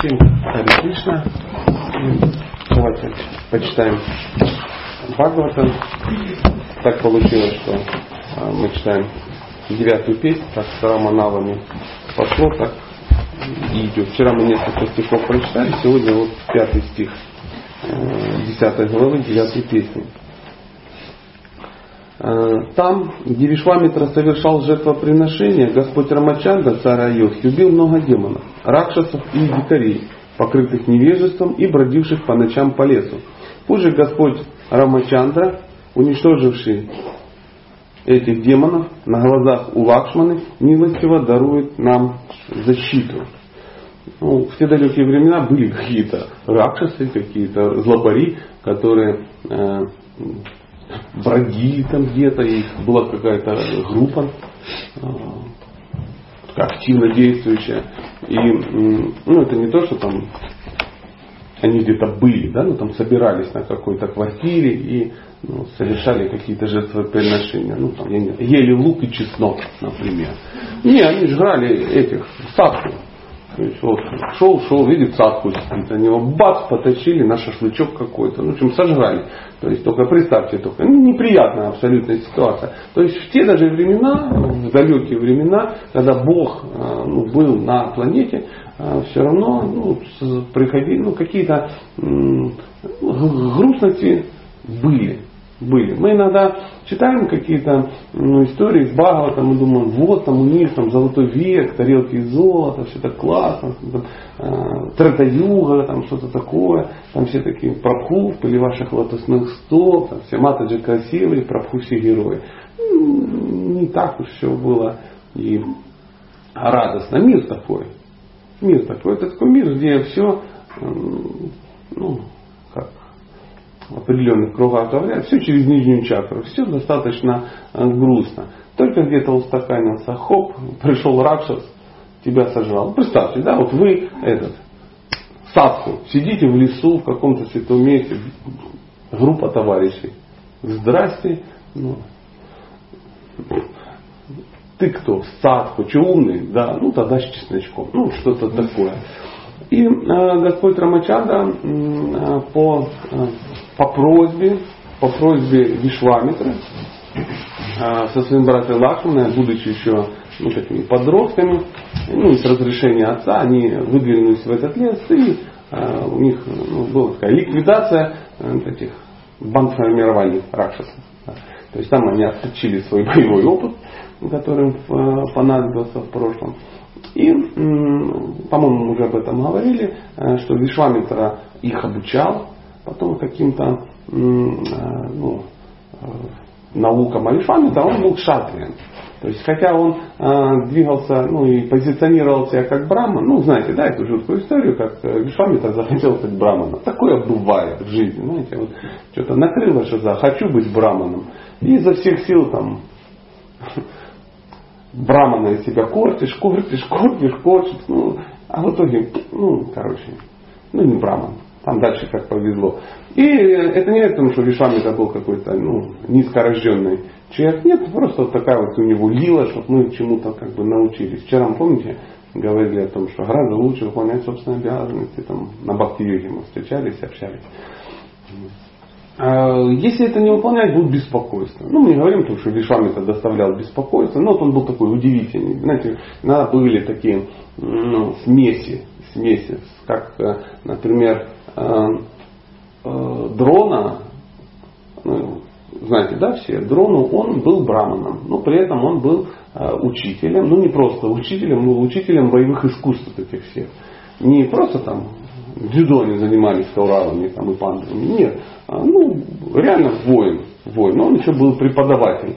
Всем Хари Кришна. Давайте почитаем Бхагаватам. Так получилось, что а, мы читаем девятую песню, так с Раманавами пошло, так и идет. Вчера мы несколько стихов прочитали, сегодня вот пятый стих э, десятой главы девятой песни. Э, там, где Вишвамитра совершал жертвоприношение, Господь Рамачанда, царь Айохи, убил много демонов, ракшасов и дикарей, покрытых невежеством и бродивших по ночам по лесу. Позже Господь Рамачандра, уничтоживший этих демонов на глазах у Лакшманы, милостиво дарует нам защиту. Ну, в те далекие времена были какие-то ракшасы, какие-то злобари, которые э, бродили там где-то, и была какая-то группа э, активно действующая. И ну, это не то, что там они где-то были, да, ну там собирались на какой-то квартире и ну, совершали какие-то жертвоприношения. Ну, там, я не, ели лук и чеснок, например. Не, они жрали этих садку. То есть вот шел, шел, видит садку сидит, они его бац, потащили на шашлычок какой-то. Ну, в общем, сожрали. То есть только представьте, только ну, неприятная абсолютная ситуация. То есть в те даже времена, в далекие времена, когда Бог э, ну, был на планете, э, все равно ну, приходили ну, какие-то грустности были были. Мы иногда читаем какие-то ну, истории с Бхагаватом мы думаем, вот там у них там золотой век, тарелки из золота, все так классно, там, э, Третаюга, там что-то такое, там все такие прабху в ваших лотосных стоп, там все матаджи красивые, прабху все герои. Не так уж все было и радостно. Мир такой. Мир такой. Это такой мир, где все ну, в определенных кругах говорят, все через нижнюю чакру, все достаточно э, грустно. Только где-то устаканился, хоп, пришел Ракшас, тебя сожрал. Представьте, да, вот вы этот, садку, сидите в лесу в каком-то святом месте, группа товарищей. Здрасте, ну, ты кто? Садку, че умный? Да, ну тогда с чесночком. Ну, что-то такое. И э, Господь Рамачанда э, по, э, по просьбе, по просьбе Вишвамитры э, со своим братом Лакшманой, будучи еще ну, такими подростками, ну, с разрешения отца, они выдвинулись в этот лес, и э, у них ну, была такая ликвидация э, этих банд формирований ракшасов. То есть там они отточили свой боевой опыт, который им э, понадобился в прошлом. И, по-моему, уже об этом говорили, э, что Вишвамитра их обучал, потом каким-то э, ну, э, наукам Алишвамитра, он был шатрием. То есть, хотя он двигался, ну и позиционировал себя как браман, ну, знаете, да, эту жуткую историю, как Вишвамитра захотел стать браманом. Такое бывает в жизни, знаете, вот что-то накрыло, что за хочу быть браманом. И изо всех сил там брамана из себя кортишь, кортишь, кортишь, кортишь. Ну, а в итоге, ну, короче, ну не браман. Там дальше как повезло. И это не потому, что Вишвамита был какой-то ну, низкорожденный человек. Нет, просто вот такая вот у него лила, чтобы мы чему-то как бы научились. Вчера, помните, говорили о том, что гораздо лучше выполнять собственные обязанности. Там, на бхакти-йоге мы встречались, общались. А, если это не выполнять, будет беспокойство. Ну, мы не говорим, потому что Вишвам это доставлял беспокойство, но вот он был такой удивительный. Знаете, иногда были такие ну, смеси, смеси, как, э, например, э, э, дрона, ну, знаете, да, все, дрону он был браманом, но при этом он был учителем, ну не просто учителем, был учителем боевых искусств этих всех. Не просто там дзюдо они занимались кауравами там, и пандами. Нет. А, ну, реально воин. воин. Но он еще был преподаватель.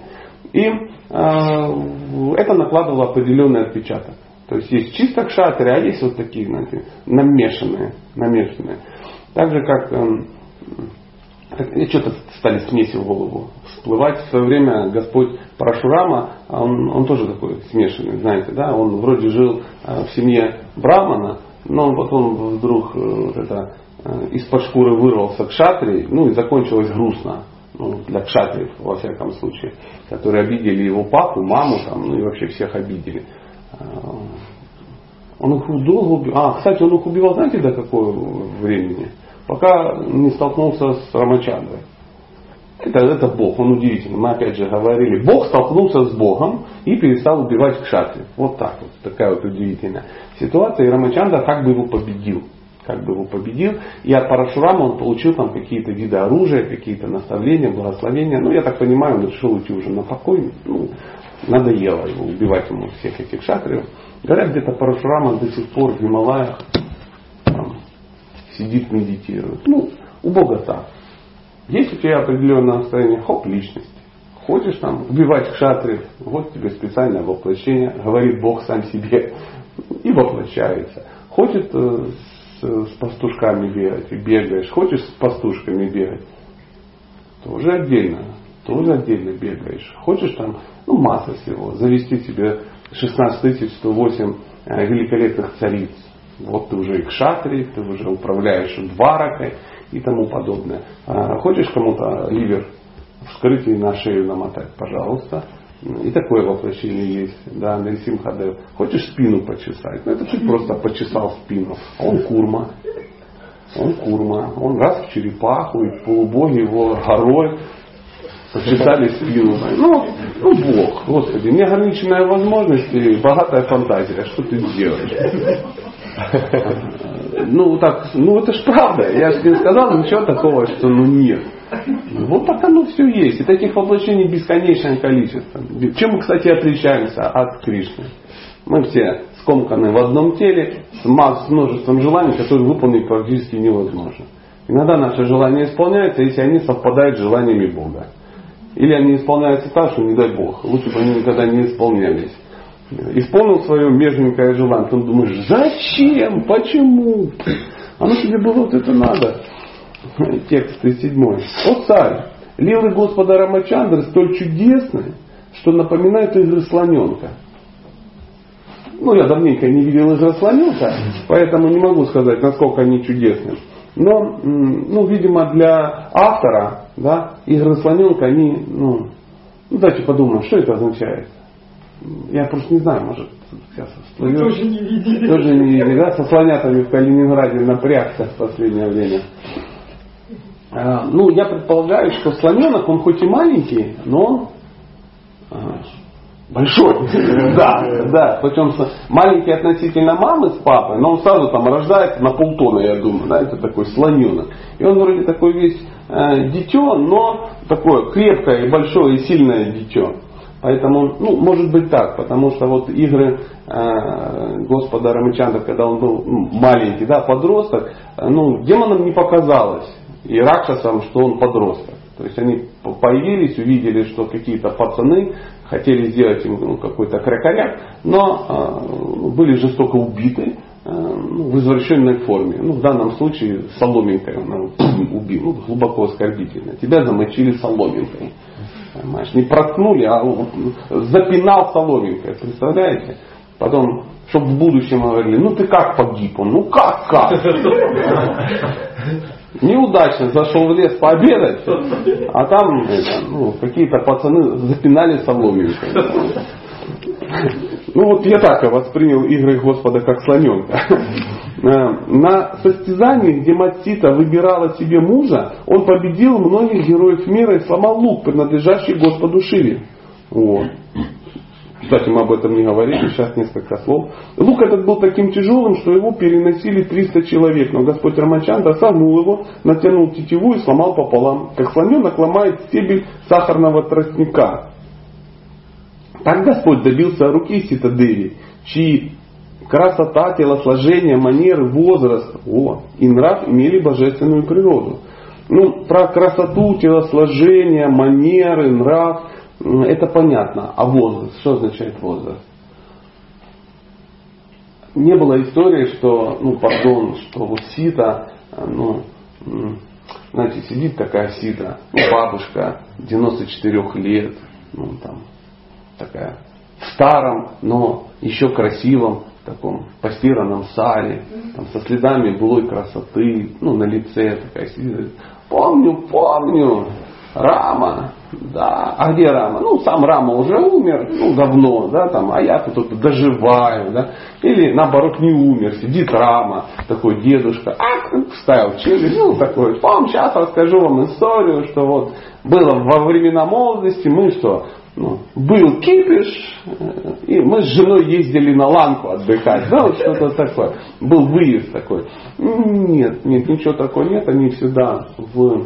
И э, это накладывало определенный отпечаток. То есть есть чисто кшатры, а есть вот такие, знаете, намешанные. намешанные. Так же, как э, что-то стали смеси в голову всплывать. В свое время Господь Парашурама, он, он тоже такой смешанный, знаете, да, он вроде жил в семье Брамана, но потом вдруг э, это, э, из-под шкуры вырвался к шатре, ну и закончилось грустно. Ну, для кшатриев, во всяком случае, которые обидели его папу, маму, там, ну и вообще всех обидели. Э, Он их долго убивал. А, кстати, он их убивал, знаете, до какого времени? Пока не столкнулся с Рамачандрой. Это, это Бог, он удивительный. Мы опять же говорили, Бог столкнулся с Богом и перестал убивать кшатри. Вот так вот, такая вот удивительная ситуация. И Рамачандра как бы его победил. Как бы его победил. И от Парашурама он получил там какие-то виды оружия, какие-то наставления, благословения. Ну, я так понимаю, он решил уйти уже на покой. Ну, надоело его убивать ему всех этих шатриев. Говорят, где-то Парашурама до сих пор в Гималаях там, сидит, медитирует. Ну, у Бога так. Есть у тебя определенное настроение, хоп, личность. Хочешь там убивать кшатриев, вот тебе специальное воплощение, говорит Бог сам себе. И воплощается. Хочет э, с, с пастушками бегать. И бегаешь, хочешь с пастушками бегать, тоже отдельно, тоже отдельно бегаешь. Хочешь там, ну масса всего, завести себе 16 108 э, великолепных цариц. Вот ты уже и кшатри, ты уже управляешь дваракой и тому подобное. А, хочешь кому-то ливер вскрыть и на шею намотать, пожалуйста. И такое воплощение есть, да, Нарисим Хадев. Хочешь спину почесать? Ну, это ты просто почесал спину. А он курма. Он курма. Он раз в черепаху, и полубоги его горой почесали спину. Ну, ну, Бог, Господи, неограниченная возможность и богатая фантазия. Что ты сделаешь? Ну, так, ну это ж правда. Я же не сказал ничего такого, что ну нет. Вот так оно все есть. И таких воплощений бесконечное количество. Чем мы, кстати, отличаемся от Кришны? Мы все скомканы в одном теле с множеством желаний, которые выполнить практически невозможно. Иногда наши желания исполняются, если они совпадают с желаниями Бога. Или они исполняются так, что не дай Бог. Лучше бы они никогда не исполнялись исполнил свое межненькое желание, ты думаешь, зачем, почему? Оно тебе было вот это надо. Текст 37. О царь, лилы Господа Рамачандры столь чудесны, что напоминают игры слоненка. Ну, я давненько не видел игры слоненка, поэтому не могу сказать, насколько они чудесны. Но, ну, видимо, для автора, да, игры слоненка, они, ну, ну, давайте подумаем, что это означает. Я просто не знаю, может, сейчас всплывет. Тоже не видели. Тоже не видели, да? Со слонятами в Калининграде напрягся в последнее время. А, ну, я предполагаю, что слоненок, он хоть и маленький, но он а, большой. Да, да. Причем маленький относительно мамы с папой, но он сразу там рождается на полтона, я думаю, да, это такой слоненок. И он вроде такой весь э, дитё, но такое крепкое и большое и сильное дитё. Поэтому, ну, может быть так, потому что вот игры э, Господа Рамачанда, когда он был маленький, да, подросток, э, ну, демонам не показалось, и Ракшасам, что он подросток. То есть они появились, увидели, что какие-то пацаны хотели сделать им ну, какой-то крякоряк, но э, были жестоко убиты э, ну, в извращенной форме. Ну, в данном случае соломинкой он убил, ну, глубоко оскорбительно. Тебя замочили соломинкой. Понимаешь, не проткнули, а запинал соломинкой. Представляете? Потом, чтобы в будущем говорили, ну ты как погиб? Он, ну как, как? Неудачно зашел в лес пообедать, а там ну, какие-то пацаны запинали соломинкой. Ну вот я так воспринял игры Господа как слоненка. Э, на состязании, где Маттита выбирала себе мужа, он победил многих героев мира и сломал лук, принадлежащий Господу Шире. Вот. Кстати, мы об этом не говорили, сейчас несколько слов. Лук этот был таким тяжелым, что его переносили 300 человек, но Господь Рамачанда согнул его, натянул тетиву и сломал пополам, как слоненок ломает стебель сахарного тростника. Так Господь добился руки Ситадеви, чьи красота, телосложение, манеры, возраст о, и нрав имели божественную природу. Ну, про красоту, телосложение, манеры, нрав, это понятно. А возраст, что означает возраст? Не было истории, что, ну, пардон, что вот сита, ну, знаете, сидит такая сита, ну, бабушка, 94 лет, ну, там, такая, в старом, но еще красивом таком постиранном сале, там, со следами былой красоты, ну, на лице такая сидит. Помню, помню. Рама, да. А где Рама? Ну, сам Рама уже умер, ну, давно, да, там, а я тут доживаю, да. Или, наоборот, не умер, сидит Рама, такой дедушка, а, вставил челюсть, ну, такой, вам сейчас расскажу вам историю, что вот было во времена молодости, мы что, ну, был кипиш, э, и мы с женой ездили на ланку отдыхать, да, вот что-то такое. Был выезд такой. Нет, нет, ничего такого нет, они всегда в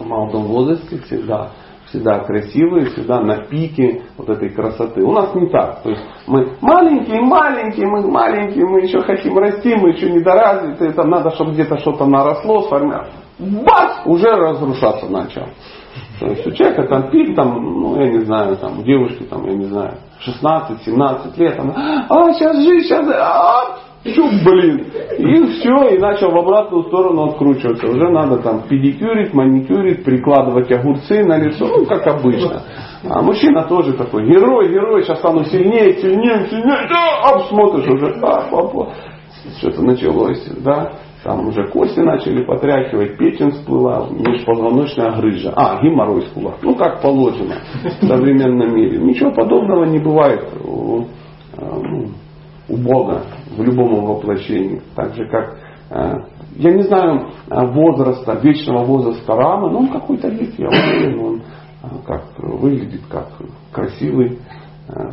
молодом возрасте, всегда всегда красивые, всегда на пике вот этой красоты. У нас не так. То есть мы маленькие, маленькие, мы маленькие, мы еще хотим расти, мы еще недоразвитые, там надо, чтобы где-то что-то наросло, сформировалось. Бац! Уже разрушаться начал. То есть у человека там пик, там, ну, я не знаю, там, у девушки, там, я не знаю, 16-17 лет, там, а, сейчас жизнь, сейчас, а, чук, блин. И все, и начал в обратную сторону откручиваться. Уже надо там педикюрить, маникюрить, прикладывать огурцы на лицо, ну, как обычно. А мужчина тоже такой, герой, герой, сейчас стану сильнее, сильнее, сильнее, да, смотришь уже, а, папа, что-то началось, да. Там уже кости начали потряхивать, печень всплыла, межпозвоночная грыжа. А, геморрой кулак. Ну, как положено в современном мире. Ничего подобного не бывает у, Бога в любом воплощении. Так же, как а, я не знаю а, возраста, вечного возраста Рамы, но он какой-то есть, я уверен, он как выглядит как красивый,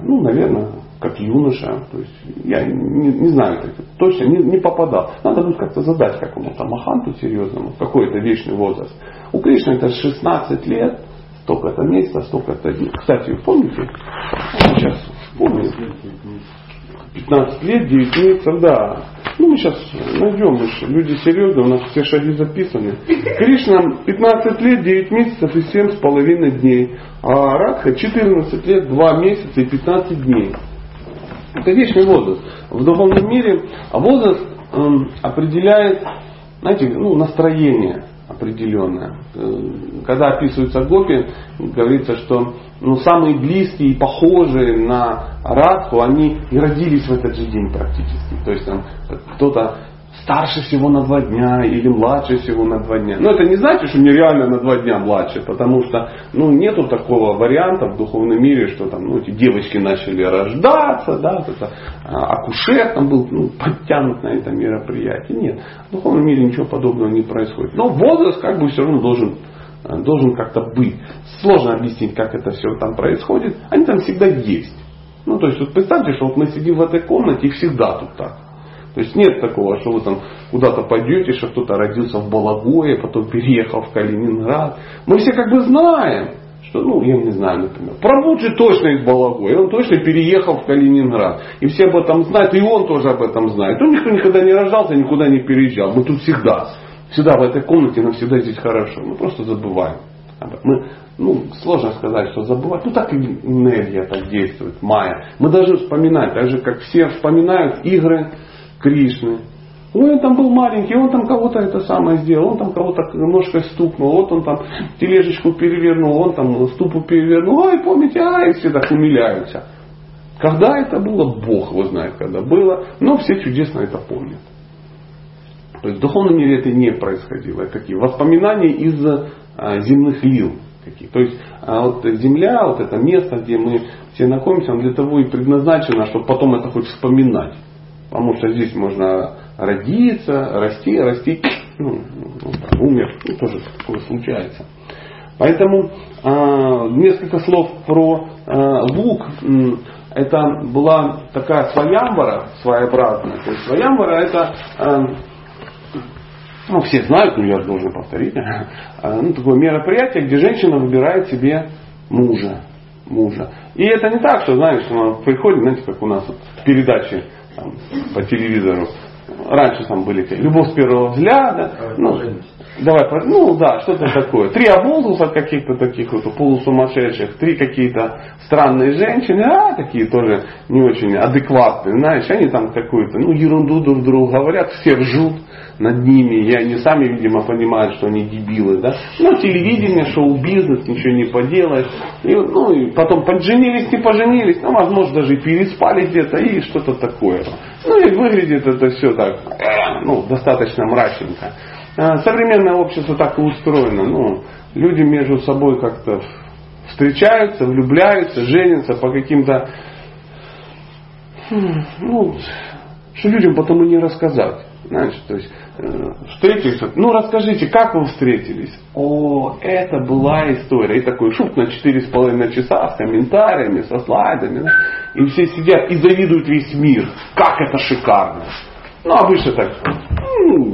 ну, наверное, как юноша. То есть я не, не знаю, точно не, не попадал. Надо будет как-то задать какому-то маханту серьезному, какой это вечный возраст. У Кришны это 16 лет, столько-то месяца, столько-то дней. Кстати, помните? Сейчас помню. 15 лет, 9 месяцев, да. Ну, мы сейчас найдем, мы люди серьезные, у нас все шаги записаны. Кришна 15 лет, 9 месяцев и 7 с половиной дней. А Радха 14 лет, 2 месяца и 15 дней. Это вечный возраст. В духовном мире возраст эм, определяет, знаете, ну, настроение определенное. Э, когда описывается гопи, говорится, что ну, самые близкие и похожие на Радху, они и родились в этот же день практически. То есть там кто-то старше всего на два дня или младше всего на два дня. Но это не значит, что нереально на два дня младше, потому что ну, нету такого варианта в духовном мире, что там ну, эти девочки начали рождаться, да, это, а, акушер там был ну, подтянут на это мероприятие. Нет, в духовном мире ничего подобного не происходит. Но возраст как бы все равно должен должен как-то быть. Сложно объяснить, как это все там происходит. Они там всегда есть. Ну, то есть, вот представьте, что вот мы сидим в этой комнате и всегда тут так. То есть нет такого, что вы там куда-то пойдете, что кто-то родился в Балагое, потом переехал в Калининград. Мы все как бы знаем, что, ну, я не знаю, например, Прабуджи точно из Балагоя, он точно переехал в Калининград. И все об этом знают, и он тоже об этом знает. Он никто никогда не рождался, никуда не переезжал. Мы тут всегда, всегда в этой комнате, нам всегда здесь хорошо. Мы просто забываем. Мы, ну, сложно сказать, что забывать. Ну, так и энергия так действует, майя. Мы должны вспоминать, так же, как все вспоминают игры Кришны. Ой, он там был маленький, он там кого-то это самое сделал, он там кого-то ножкой стукнул, вот он там тележечку перевернул, он там ступу перевернул. Ой, помните, ай, все так умиляются. Когда это было, Бог его знает, когда было, но все чудесно это помнят. То есть в духовном мире это не происходило. Это какие? Воспоминания из а, земных лил. Какие. То есть а вот земля, вот это место, где мы все находимся, оно для того и предназначено, чтобы потом это хоть вспоминать. Потому что здесь можно родиться, расти, расти, ну, ну, умер, ну, тоже такое случается. Поэтому э, несколько слов про э, лук. Это была такая своямбара, своеобразная. То есть своямбара это, э, ну все знают, но я должен повторить, ну, такое мероприятие, где женщина выбирает себе мужа. мужа. И это не так, что, знаешь, она приходит, знаете, как у нас вот в передаче там, по телевизору. Раньше там были любовь с первого взгляда. Ну, давай, ну да, что-то такое. Три оболтуса каких-то таких вот полусумасшедших, три какие-то странные женщины, а такие тоже не очень адекватные, знаешь, они там какую-то, ну, ерунду друг другу говорят, все ржут над ними, и они сами, видимо, понимают, что они дебилы, да. Ну, телевидение, шоу-бизнес, ничего не поделаешь. И, ну, и потом поженились, не поженились, ну, возможно, даже переспали где-то, и что-то такое. Ну, и выглядит это все так, ну, достаточно мрачненько. А, современное общество так и устроено. Ну, люди между собой как-то встречаются, влюбляются, женятся по каким-то, ну, что людям потом и не рассказать. Знаешь, то есть встретились, ну расскажите, как вы встретились? О, это была история. И такой шут на 4,5 часа с комментариями, со слайдами. Да? И все сидят и завидуют весь мир. Как это шикарно. Ну, обычно так, ну,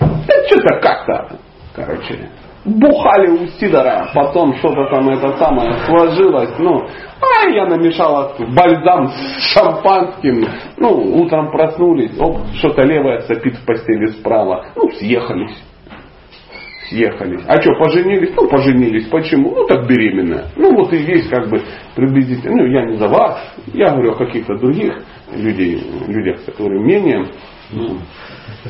да что-то как-то, короче, бухали у Сидора, потом что-то там это самое сложилось, ну, а я намешала бальзам с шампанским, ну, утром проснулись, оп, что-то левое сопит в постели справа, ну, съехались. Съехались. А что, поженились? Ну, поженились. Почему? Ну, так беременная. Ну, вот и весь как бы приблизительно. Ну, я не за вас. Я говорю о каких-то других людей, людях, которые менее ну,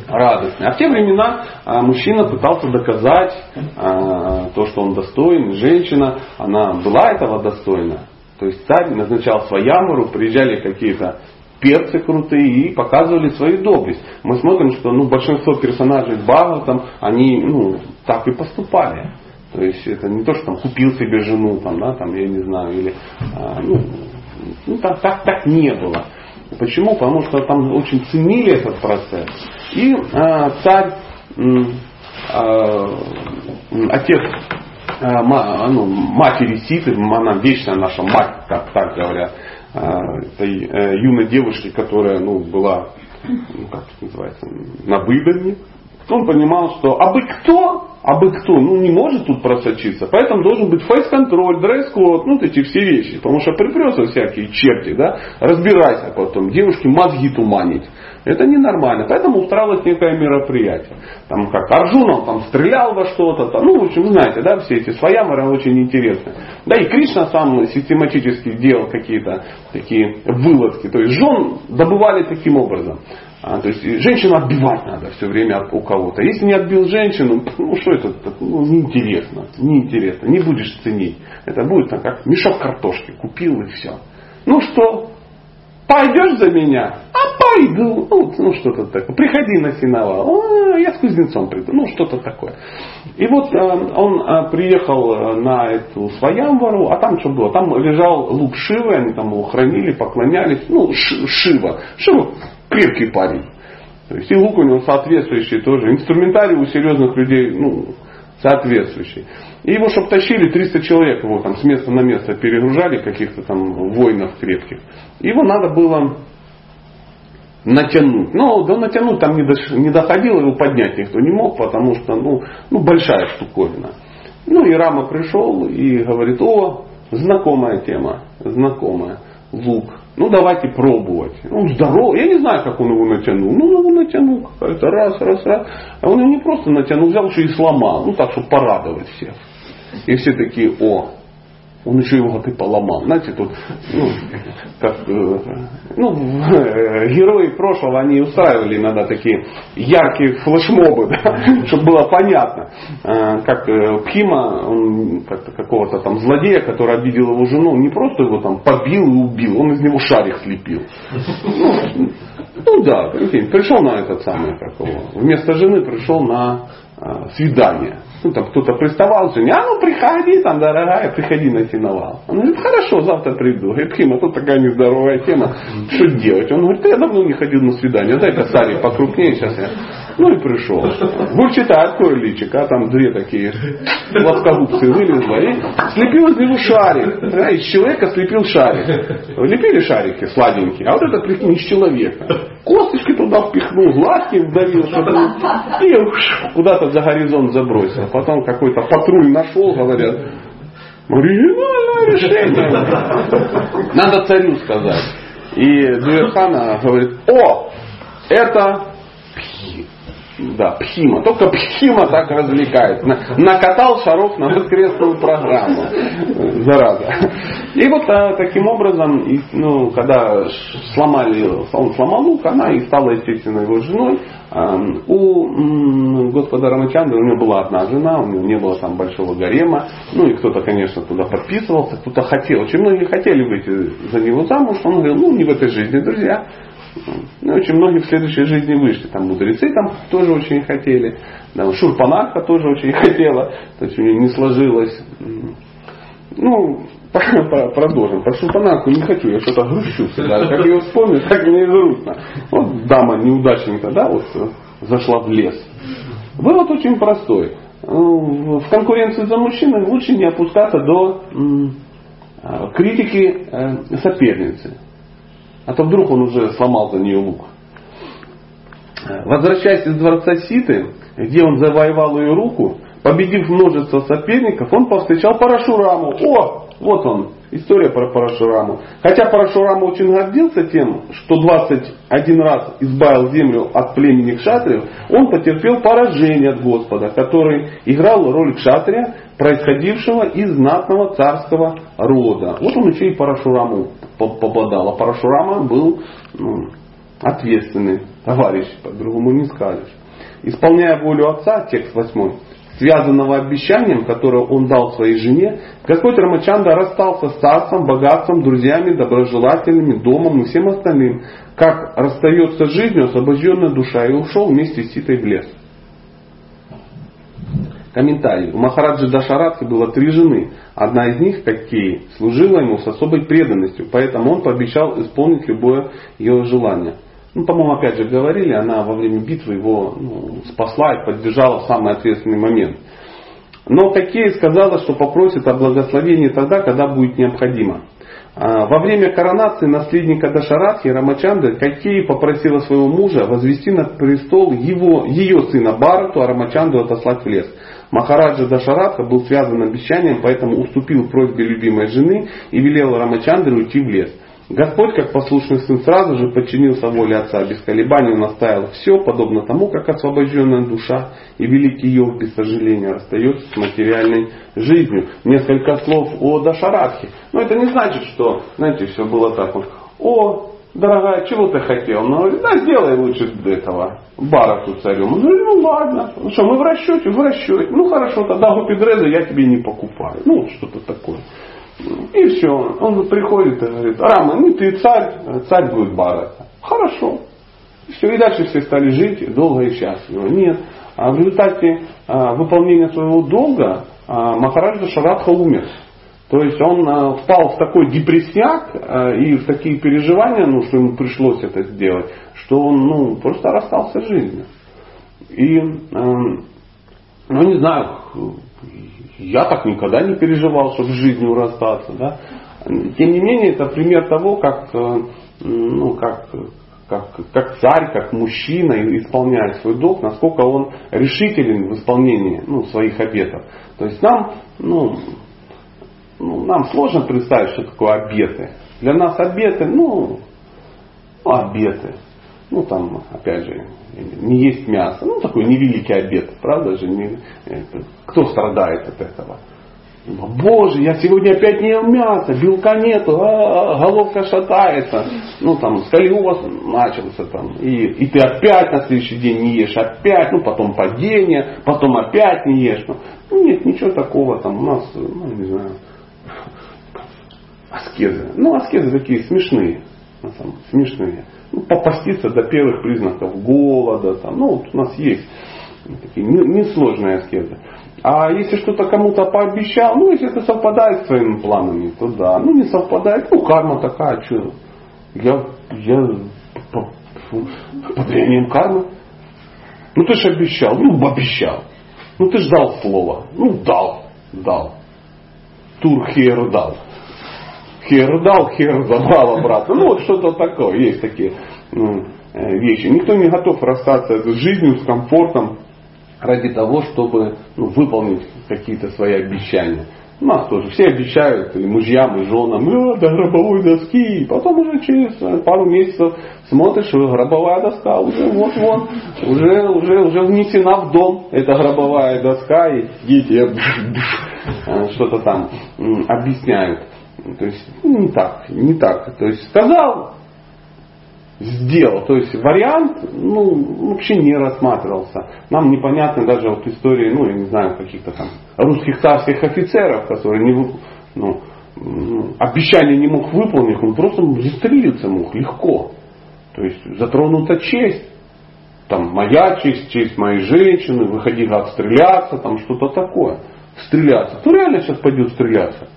радостный. А в те времена а, мужчина пытался доказать а, то, что он достоин. Женщина, она была этого достойна. То есть царь назначал своямуру, приезжали какие-то перцы крутые и показывали свою доблесть. Мы смотрим, что ну, большинство персонажей Бхагаватам, они ну, так и поступали. То есть это не то, что там купил себе жену, там, да, там, я не знаю, или а, ну, ну, так, так, так не было. Почему? Потому что там очень ценили этот процесс. И э, царь, э, отец э, ма, ну, матери Ситы, она вечная наша мать, как так говорят, этой э, юной девушки, которая ну, была, ну, как это называется, на выдании. Он понимал, что абы кто а бы кто, ну не может тут просочиться. Поэтому должен быть фейс-контроль, дресс-код, ну эти все вещи. Потому что припрется всякие черти, да, разбирайся потом, девушки мозги туманить. Это ненормально. Поэтому устраивалось некое мероприятие. Там как Арджун, он там стрелял во что-то. Там, ну, в общем, знаете, да, все эти свояморы очень интересны. Да и Кришна сам систематически делал какие-то такие вылазки. То есть жен добывали таким образом. А, то есть женщину отбивать надо все время у кого-то. Если не отбил женщину, ну что это, ну, неинтересно, неинтересно, не будешь ценить. Это будет там, как мешок картошки, купил и все. Ну что, пойдешь за меня? А пойду. Ну, ну что-то такое. Приходи на сеновал. А, я с кузнецом приду. Ну, что-то такое. И вот э, он э, приехал э, на эту своямвару, а там что было? Там лежал лук Шивы, они там его хранили, поклонялись. Ну, Шива. Шива крепкий парень. То есть и лук у него соответствующий тоже. Инструментарий у серьезных людей ну, соответствующий. И его, чтобы тащили, 300 человек его там с места на место перегружали, каких-то там воинов крепких. Его надо было натянуть. Но да натянуть там не, дош, не доходило, его поднять никто не мог, потому что ну, ну большая штуковина. Ну и Рама пришел и говорит, о, знакомая тема, знакомая, лук. Ну давайте пробовать. Он здоровый. Я не знаю, как он его натянул. Ну, он его натянул какая-то раз, раз, раз. А он его не просто натянул, взял еще и сломал. Ну так, чтобы порадовать всех. И все такие, о, он еще его как и поломал. Знаете, тут, ну, как, э, ну, э, герои прошлого, они устраивали иногда такие яркие флешмобы, да, чтобы было понятно. Э, как Пхима, он как-то какого-то там злодея, который обидел его жену, не просто его там побил и убил, он из него шарик слепил. Ну, ну да, пришел на этот самый, как его, вместо жены пришел на свидание. Ну, там кто-то приставал, жене, а ну приходи, там, дорогая, приходи на сеновал. Он говорит, хорошо, завтра приду. Говорит, Хима, тут такая нездоровая тема, что делать? Он говорит, я давно не ходил на свидание, дай-ка сарик покрупнее, сейчас я ну и пришел. Открой личик, а там две такие плоскогубцы вылезла и слепил из него шарик. Из человека слепил шарик. Лепили шарики сладенькие, а вот это прикинь из человека. Косточки туда впихнул, глазки вдавил, чтобы и куда-то за горизонт забросил. Потом какой-то патруль нашел, говорят, оригинальное решение. Надо царю сказать. И Дуэрхана говорит, о, это да, Пхима. Только Пхима так развлекает. Накатал шаров на воскресную программу. Зараза. И вот а, таким образом, ну, когда сломали, он сломал лук, она и стала, естественно, его женой. А, у господа Рамачандры у него была одна жена, у него не было там большого гарема. Ну и кто-то, конечно, туда подписывался, кто-то хотел. Очень многие хотели выйти за него замуж. Он говорил, ну не в этой жизни, друзья. Ну, очень многие в следующей жизни вышли. Там мудрецы там тоже очень хотели. Там, Шурпанарха тоже очень хотела. То есть у нее не сложилось. Ну, продолжим. Про Шурпанарху не хочу, я что-то грущу всегда. Как ее вспомню, так мне грустно. Вот дама неудачника, да, вот зашла в лес. Вывод очень простой. В конкуренции за мужчиной лучше не опускаться до критики э, соперницы. А то вдруг он уже сломал за нее лук. Возвращаясь из дворца Ситы, где он завоевал ее руку, победив множество соперников, он повстречал Парашураму. О, вот он, история про Парашураму. Хотя Парашурама очень гордился тем, что 21 раз избавил землю от племени кшатриев, он потерпел поражение от Господа, который играл роль кшатрия, происходившего из знатного царского рода. Вот он еще и Парашураму попадал. А Парашурама был ну, ответственный товарищ, по-другому не скажешь. Исполняя волю отца, текст 8, связанного обещанием, которое он дал своей жене, Господь Рамачанда расстался с царством, богатством, друзьями, доброжелателями, домом и всем остальным, как расстается с жизнью освобожденная душа, и ушел вместе с Ситой в лес. Комментарий. У Махараджи Дашаратхи было три жены. Одна из них, Какей, служила ему с особой преданностью, поэтому он пообещал исполнить любое ее желание. Ну, по-моему, опять же говорили, она во время битвы его ну, спасла и поддержала в самый ответственный момент. Но Какей сказала, что попросит о благословении тогда, когда будет необходимо. А, во время коронации наследника Дашаратхи Рамачанды Какей попросила своего мужа возвести на престол его, ее сына Барату, а Рамачанду отослать в лес. Махараджа Дашаратха был связан обещанием, поэтому уступил просьбе любимой жены и велел Рамачандре уйти в лес. Господь, как послушный сын, сразу же подчинился воле Отца, без колебаний он оставил все, подобно тому, как освобожденная душа и великий йог без сожаления расстается с материальной жизнью. Несколько слов о Дашаратхе. Но это не значит, что, знаете, все было так вот. О, дорогая, чего ты хотел? Говорит, да сделай лучше этого, Барату царем. Он говорит, ну ладно, ну что, мы в расчете, в расчете. Ну хорошо, тогда Гупидреза я тебе не покупаю. Ну, что-то такое. И все. Он приходит и говорит, Рама, ну ты царь, царь будет Барата. Хорошо. Все, и дальше все стали жить долго и счастливо. Нет. А в результате а, выполнения своего долга а, Махараджа Шарадха умер. То есть он э, впал в такой депрессияк э, и в такие переживания, ну, что ему пришлось это сделать, что он ну, просто расстался с жизнью. И, эм, ну не знаю, я так никогда не переживал, чтобы с жизнью расстаться. Да? Тем не менее, это пример того, как, э, ну, как, как, как царь, как мужчина исполняет свой долг, насколько он решителен в исполнении ну, своих обетов. То есть нам, ну, ну, нам сложно представить, что такое обеты. Для нас обеты, ну, ну обеты. Ну, там, опять же, не есть мясо. Ну, такой невеликий обед, правда же? Не, это, кто страдает от этого? Боже, я сегодня опять не ел мясо, белка нету, а, головка шатается. Ну там сколиоз начался там. И, и ты опять на следующий день не ешь, опять, ну потом падение, потом опять не ешь. Ну, нет, ничего такого там у нас, ну не знаю, аскезы. Ну, аскезы такие смешные. Самом, смешные. Ну, попаститься до первых признаков голода. Там, ну, вот у нас есть такие несложные аскезы. А если что-то кому-то пообещал, ну, если это совпадает с твоими планами, то да. Ну, не совпадает, ну, карма такая, что я, я по, под влиянием кармы. Ну, ты же обещал, ну, обещал. Ну, ты же дал слово. Ну, дал, дал. Тур хер дал хер дал, хер забрал обратно. Ну вот что-то такое. Есть такие ну, э, вещи. Никто не готов расстаться с жизнью, с комфортом ради того, чтобы ну, выполнить какие-то свои обещания. У нас тоже все обещают и мужьям, и женам, э, до гробовой доски. И потом уже через пару месяцев смотришь, гробовая доска уже вот-вот, уже, уже, уже внесена в дом эта гробовая доска, и дети что-то там объясняют. То есть ну, не так, не так. То есть сказал, сделал. То есть вариант ну, вообще не рассматривался. Нам непонятны даже вот истории, ну, я не знаю, каких-то там русских царских офицеров, которые не, ну, обещание не мог выполнить, он просто застрелиться мог легко. То есть затронута честь. Там моя честь, честь моей женщины, выходи как стреляться, там что-то такое. Стреляться. Кто реально сейчас пойдет стреляться?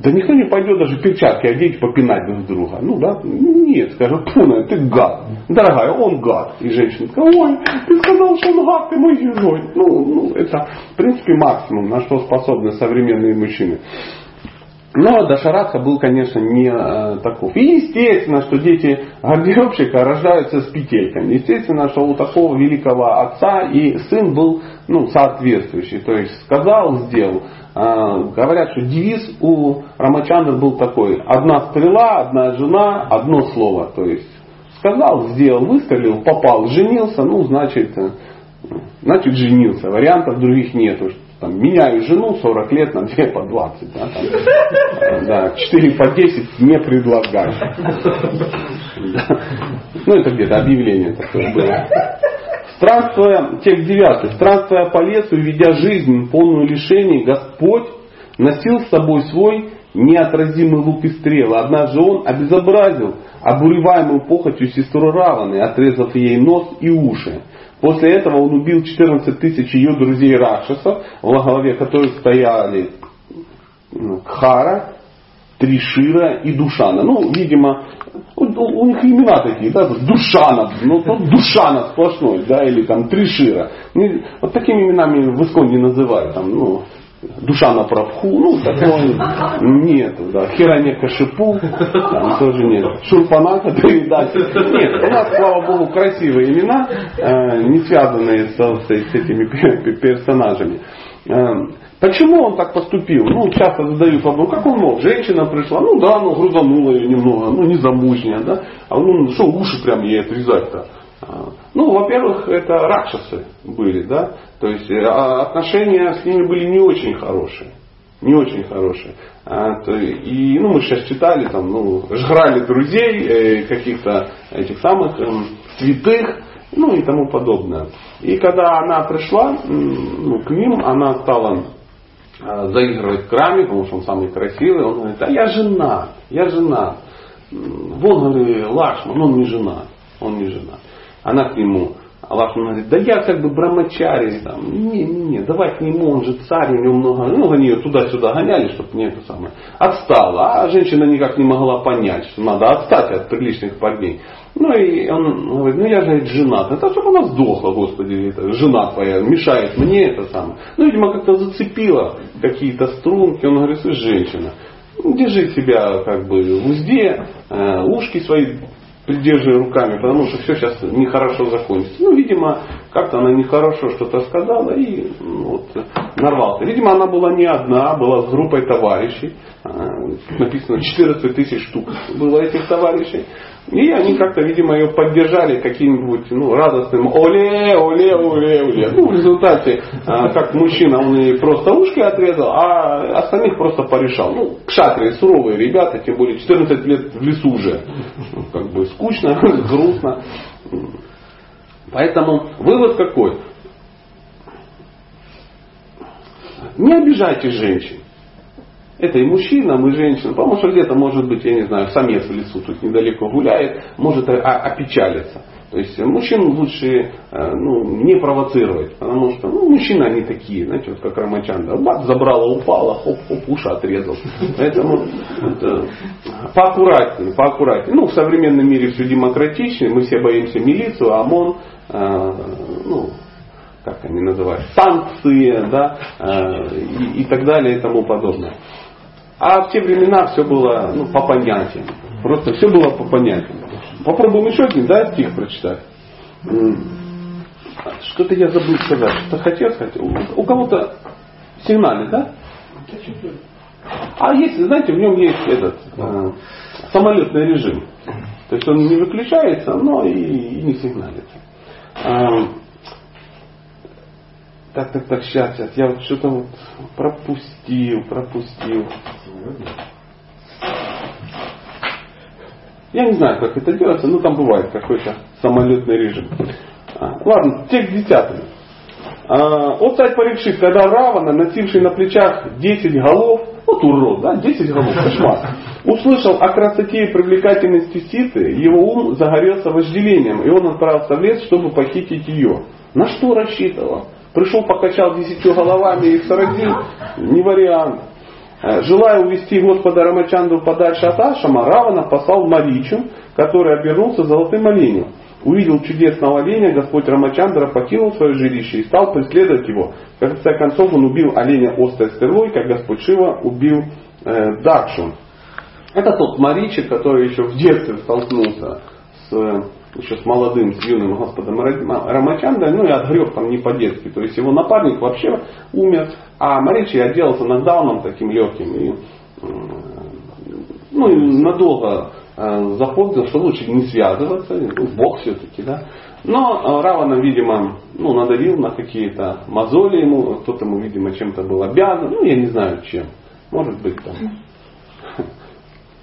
Да никто не пойдет даже перчатки одеть, попинать друг друга. Ну да, нет, скажет, Пуна, ты гад. Дорогая, он гад. И женщина такая, ой, ты сказал, что он гад, ты мой герой. Ну, ну, это, в принципе, максимум, на что способны современные мужчины. Но Дашараха был, конечно, не э, таков. И естественно, что дети гардеробщика рождаются с петельками. Естественно, что у такого великого отца и сын был ну, соответствующий. То есть сказал, сделал. Э, говорят, что девиз у Рамачандра был такой. Одна стрела, одна жена, одно слово. То есть сказал, сделал, выстрелил, попал, женился, ну, значит, э, значит женился. Вариантов других нету там, меняю жену 40 лет на 2 по 20. Да, там, да, 4 по 10 не предлагаю. Ну, это где-то объявление такое было. Странствуя, текст 9. Странствуя по лесу и ведя жизнь, полную лишений, Господь носил с собой свой неотразимый лук и стрелы. Однажды он обезобразил обуреваемую похотью сестру Раваны, отрезав ей нос и уши. После этого он убил 14 тысяч ее друзей Ракшасов, во главе которых стояли ну, Кхара, Тришира и Душана. Ну, видимо, у, них имена такие, да, Душана, ну, ну Душана сплошной, да, или там Тришира. Ну, вот такими именами в Исконде называют, там, ну, душа на Прабху, ну такое нет, да, Хираня Кашипу, там тоже нет, Шурпанака передачи. Нет, у нас, слава богу, красивые имена, э, не связанные с, с, с этими персонажами. Почему он так поступил? Ну, часто задают вопрос, как он мог? Женщина пришла, ну да, ну грузанула ее немного, ну не замужняя, да, а ну что уши прям ей отрезать-то? А, ну, во-первых, это ракшасы были, да, то есть э, а отношения с ними были не очень хорошие. Не очень хорошие. А, и, ну, мы сейчас читали, там, ну, жрали друзей, э, каких-то этих самых э, святых, ну и тому подобное. И когда она пришла ну, к ним, она стала э, заигрывать в краме, потому что он самый красивый. Он говорит, а я жена, я жена. Вон, говорит, Лашман, он не жена, он не жена. Она к нему, Аллах говорит, да я как бы брамачари, там, не, не, не, давай к нему, он же царь, у него много, ну, они ее туда-сюда гоняли, чтобы не это самое. Отстала, а женщина никак не могла понять, что надо отстать от приличных парней. Ну и он говорит, ну я же женат. Это чтобы она сдохла, Господи, это жена твоя, мешает мне это самое. Ну, видимо, как-то зацепила какие-то струнки. Он говорит, слышь, женщина, держи себя как бы в узде, э, ушки свои придерживая руками, потому что все сейчас нехорошо закончится. Ну, видимо, как-то она нехорошо что-то сказала и ну, вот, нарвался. Видимо, она была не одна, была с группой товарищей. А, написано 14 тысяч штук было этих товарищей. И они как-то, видимо, ее поддержали каким-нибудь ну, радостным оле, оле, оле, оле. Ну, в результате, а, как мужчина, он и просто ушки отрезал, а остальных просто порешал. Ну, кшатры, суровые ребята, тем более 14 лет в лесу уже. Ну, как бы скучно, грустно. Поэтому вывод какой? Не обижайте женщин. Это и мужчина, и женщина. Потому что где-то, может быть, я не знаю, самец в лесу тут недалеко гуляет, может опечалиться. То есть мужчин лучше э, ну, не провоцировать, потому что ну, мужчины они такие, знаете, вот как Рамачанда. Бац, забрала, упала, хоп, хоп, уши отрезал. Поэтому это, поаккуратнее, поаккуратнее. Ну, в современном мире все демократичнее, мы все боимся милицию, ОМОН, э, ну, как они называют, санкции, да, э, и, и так далее и тому подобное. А в те времена все было ну, по понятиям. Просто все было по понятиям. Попробуем еще один, да, стих прочитать. Что-то я забыл сказать. Что хотел сказать. У, кого-то сигнали, да? А есть, знаете, в нем есть этот э, самолетный режим. То есть он не выключается, но и, и не сигналится. Э, так, так, так, сейчас, сейчас. Я вот что-то вот пропустил, пропустил. Я не знаю, как это делается, но там бывает какой-то самолетный режим. А, ладно, текст десятый. А, вот царь Парикшит, когда Равана, носивший на плечах 10 голов, вот урод, да, 10 голов, кошмар, услышал о красоте и привлекательности Ситы, его ум загорелся вожделением, и он отправился в лес, чтобы похитить ее. На что рассчитывал? Пришел, покачал десятью головами и сразил, не вариант. Э, желая увести Господа Рамачанду подальше от Ашама, Равана послал Маричу, который обернулся золотым оленем. Увидел чудесного оленя, Господь Рамачандра покинул свое жилище и стал преследовать его. В конце концов он убил оленя острой стрелой, как Господь Шива убил э, Дакшу. Это тот Маричи, который еще в детстве столкнулся с еще с молодым, с юным Господом Рамачандой, ну и отгреб там не по-детски. То есть его напарник вообще умер, а Маричи отделался нокдауном таким легким. И, ну и надолго э, запомнил, что лучше не связываться, ну, Бог все-таки, да. Но э, Равана, видимо, ну, надавил на какие-то мозоли ему, кто-то ему, видимо, чем-то был обязан, ну, я не знаю чем. Может быть, там,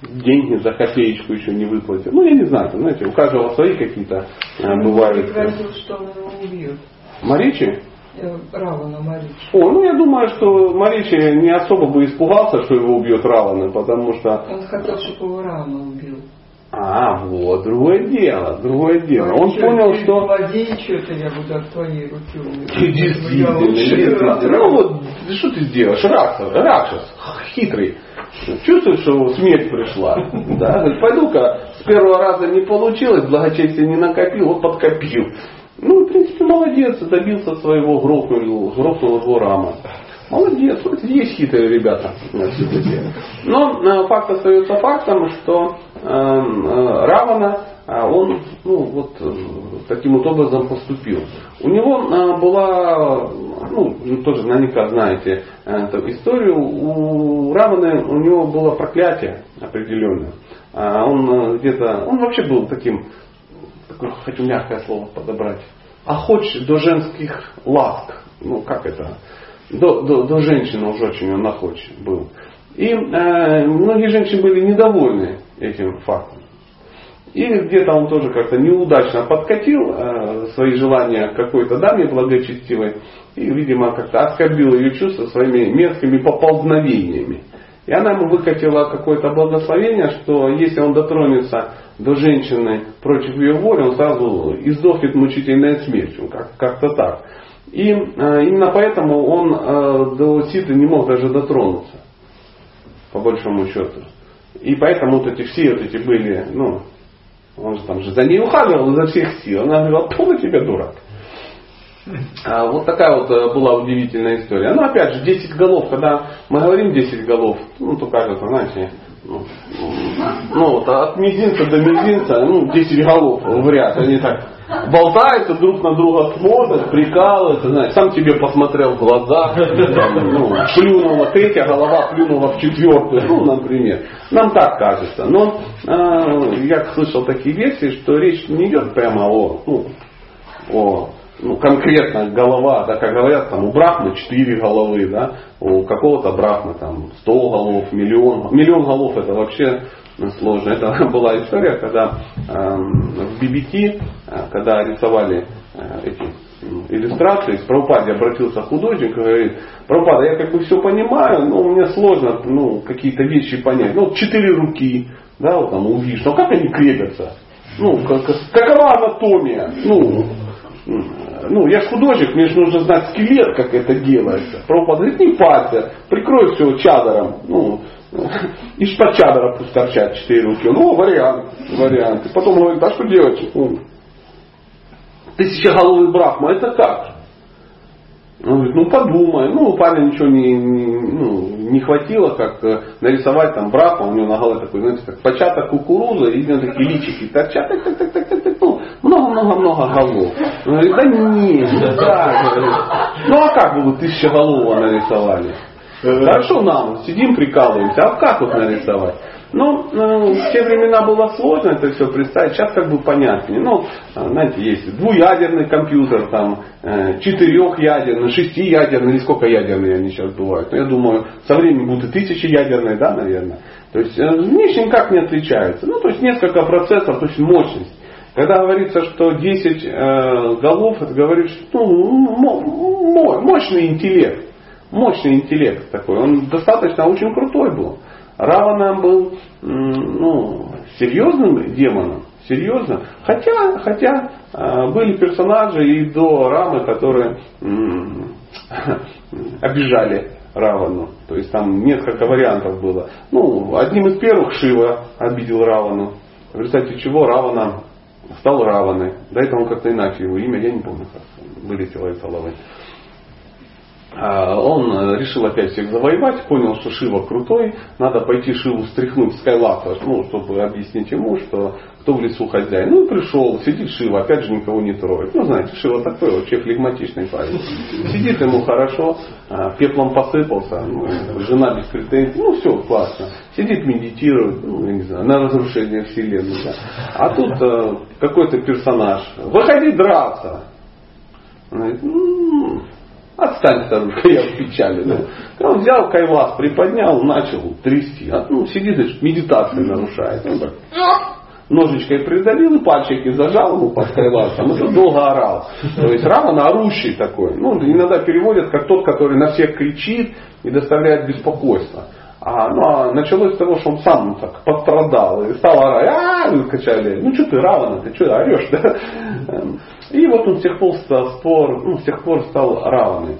деньги за копеечку еще не выплатил. Ну, я не знаю, там, знаете, у каждого свои какие-то а, бывают. Пригрозил, что он его убьет. Маричи? Э, Равана Маричи. О, ну я думаю, что Маричи не особо бы испугался, что его убьет Равана, потому что... Он хотел, чтобы его Равана убил. А, вот, другое дело, другое дело. Он что, понял, ты что... Владей, что-то я буду от твоей руки умереть. Действительно, действительно. Ну вот, что ты сделаешь? Ракшас, Ракшас, хитрый. Чувствуешь, что смерть пришла? Да? Говорит, пойду-ка, с первого раза не получилось, благочестие не накопил, вот подкопил. Ну, в принципе, молодец, добился своего, грохнул, грохнул его рама. Молодец, вот есть хитрые ребята. Но э, факт остается фактом, что э, э, Равана, он ну, вот, таким вот образом поступил. У него была, ну, тоже наверняка знаете эту историю, у Раваны у него было проклятие определенное. Он где-то, он вообще был таким, такое, хочу мягкое слово подобрать, охоч до женских ласк. Ну, как это? до, до, до женщины уж очень он находчив был. И э, многие женщины были недовольны этим фактом. И где-то он тоже как-то неудачно подкатил э, свои желания какой-то даме благочестивой и, видимо, как-то оскорбил ее чувства своими мерзкими поползновениями. И она ему выкатила какое-то благословение, что если он дотронется до женщины против ее воли, он сразу издохнет мучительной смертью. Как- как-то так. И э, именно поэтому он э, до Ситы не мог даже дотронуться, по большому счету. И поэтому вот эти все вот эти были, ну, он же там же за ней ухаживал изо всех сил. Она говорила, полный тебя дурак. А вот такая вот э, была удивительная история. Ну, опять же, 10 голов, когда мы говорим 10 голов, ну, то кажется, знаете, ну, ну вот от мизинца до мизинца, ну, 10 голов в ряд. Они так болтаются, друг на друга смотрят, прикалываются, знаешь, сам тебе посмотрел в глаза, ну, плюнула третья голова, плюнула в четвертую, ну, например. Нам так кажется. Но э, я слышал такие версии, что речь не идет прямо о, ну, о ну, конкретно голова, да, как говорят, там у Брахмы 4 головы, да, у какого-то Брахмы там 100 голов, миллион. Миллион голов это вообще сложно. Это была история, когда э, в BBT, когда рисовали э, эти иллюстрации, Прабхупаде обратился художник и говорит, Прабхупада, я как бы все понимаю, но мне сложно ну, какие-то вещи понять. Ну, четыре руки, да, вот там увидишь, но как они крепятся? Ну, как, какова анатомия? Ну, ну, я же художник, мне же нужно знать скелет, как это делается. Прабхупада говорит, не парься, прикрой все чадором. Ну, из-под чадора пусть торчат четыре руки. Ну, вариант, вариант. И потом говорит, а что делать? Ну, тысячеголовый брахма, это как? Он говорит, ну подумай. Ну, парня ничего не, не, ну, не хватило, как э, нарисовать там брахма, у него на голове такой, знаете, как початок кукурузы, и у такие личики торчат, так, так, так, так, так, так, ну, много-много-много голов. Он говорит, да нет, да. Ну а как бы вы тысячеголового нарисовали? Хорошо нам, сидим, прикалываемся, а как вот нарисовать? Ну, э, в те времена было сложно это все представить, сейчас как бы понятнее. Ну, знаете, есть двуядерный компьютер, там, э, четырехъядерный, шестиядерный, или сколько ядерные они сейчас бывают. Но ну, я думаю, со временем будут и тысячеядерные, да, наверное. То есть, э, внешне никак не отличаются. Ну, то есть, несколько процессоров, то есть, мощность. Когда говорится, что 10 э, голов, это говорит, что ну, мощный интеллект. Мощный интеллект такой. Он достаточно очень крутой был. Равана был ну, серьезным демоном. Серьезно. Хотя, хотя э, были персонажи и до Рамы, которые обижали Равану. То есть там несколько вариантов было. Ну, одним из первых Шива обидел Равану. В результате чего Равана стал Раваной. До этого он как-то иначе его имя, я не помню, как вылетело из головы. Он решил опять всех завоевать, понял, что Шива крутой, надо пойти Шиву встряхнуть с Кайласа, ну, чтобы объяснить ему, что кто в лесу хозяин. Ну пришел, сидит Шива, опять же никого не троит. Ну, знаете, Шива такой вообще флегматичный парень. Сидит ему хорошо, а, пеплом посыпался, ну, жена без претензий, ну все, классно. Сидит, медитирует, ну, я не знаю, на разрушение вселенной. Да. А тут а, какой-то персонаж, выходи драться. Он говорит, ну, Отстань, старушка, я в печали. Да. Он взял кайвас, приподнял, начал трясти. А, ну, сидит и медитации нарушает. Он так ножичкой придавил и пальчики зажал ему под кайвасом. Это долго орал. То есть Раман орущий такой. Ну, иногда переводят как тот, который на всех кричит и доставляет беспокойство. А, ну, а началось с того, что он сам так пострадал и стал орать, а, качали. Ну что ты, Равана, ты что орешь, да? И вот он с тех пор стал, спор, ну, с тех пор стал равный.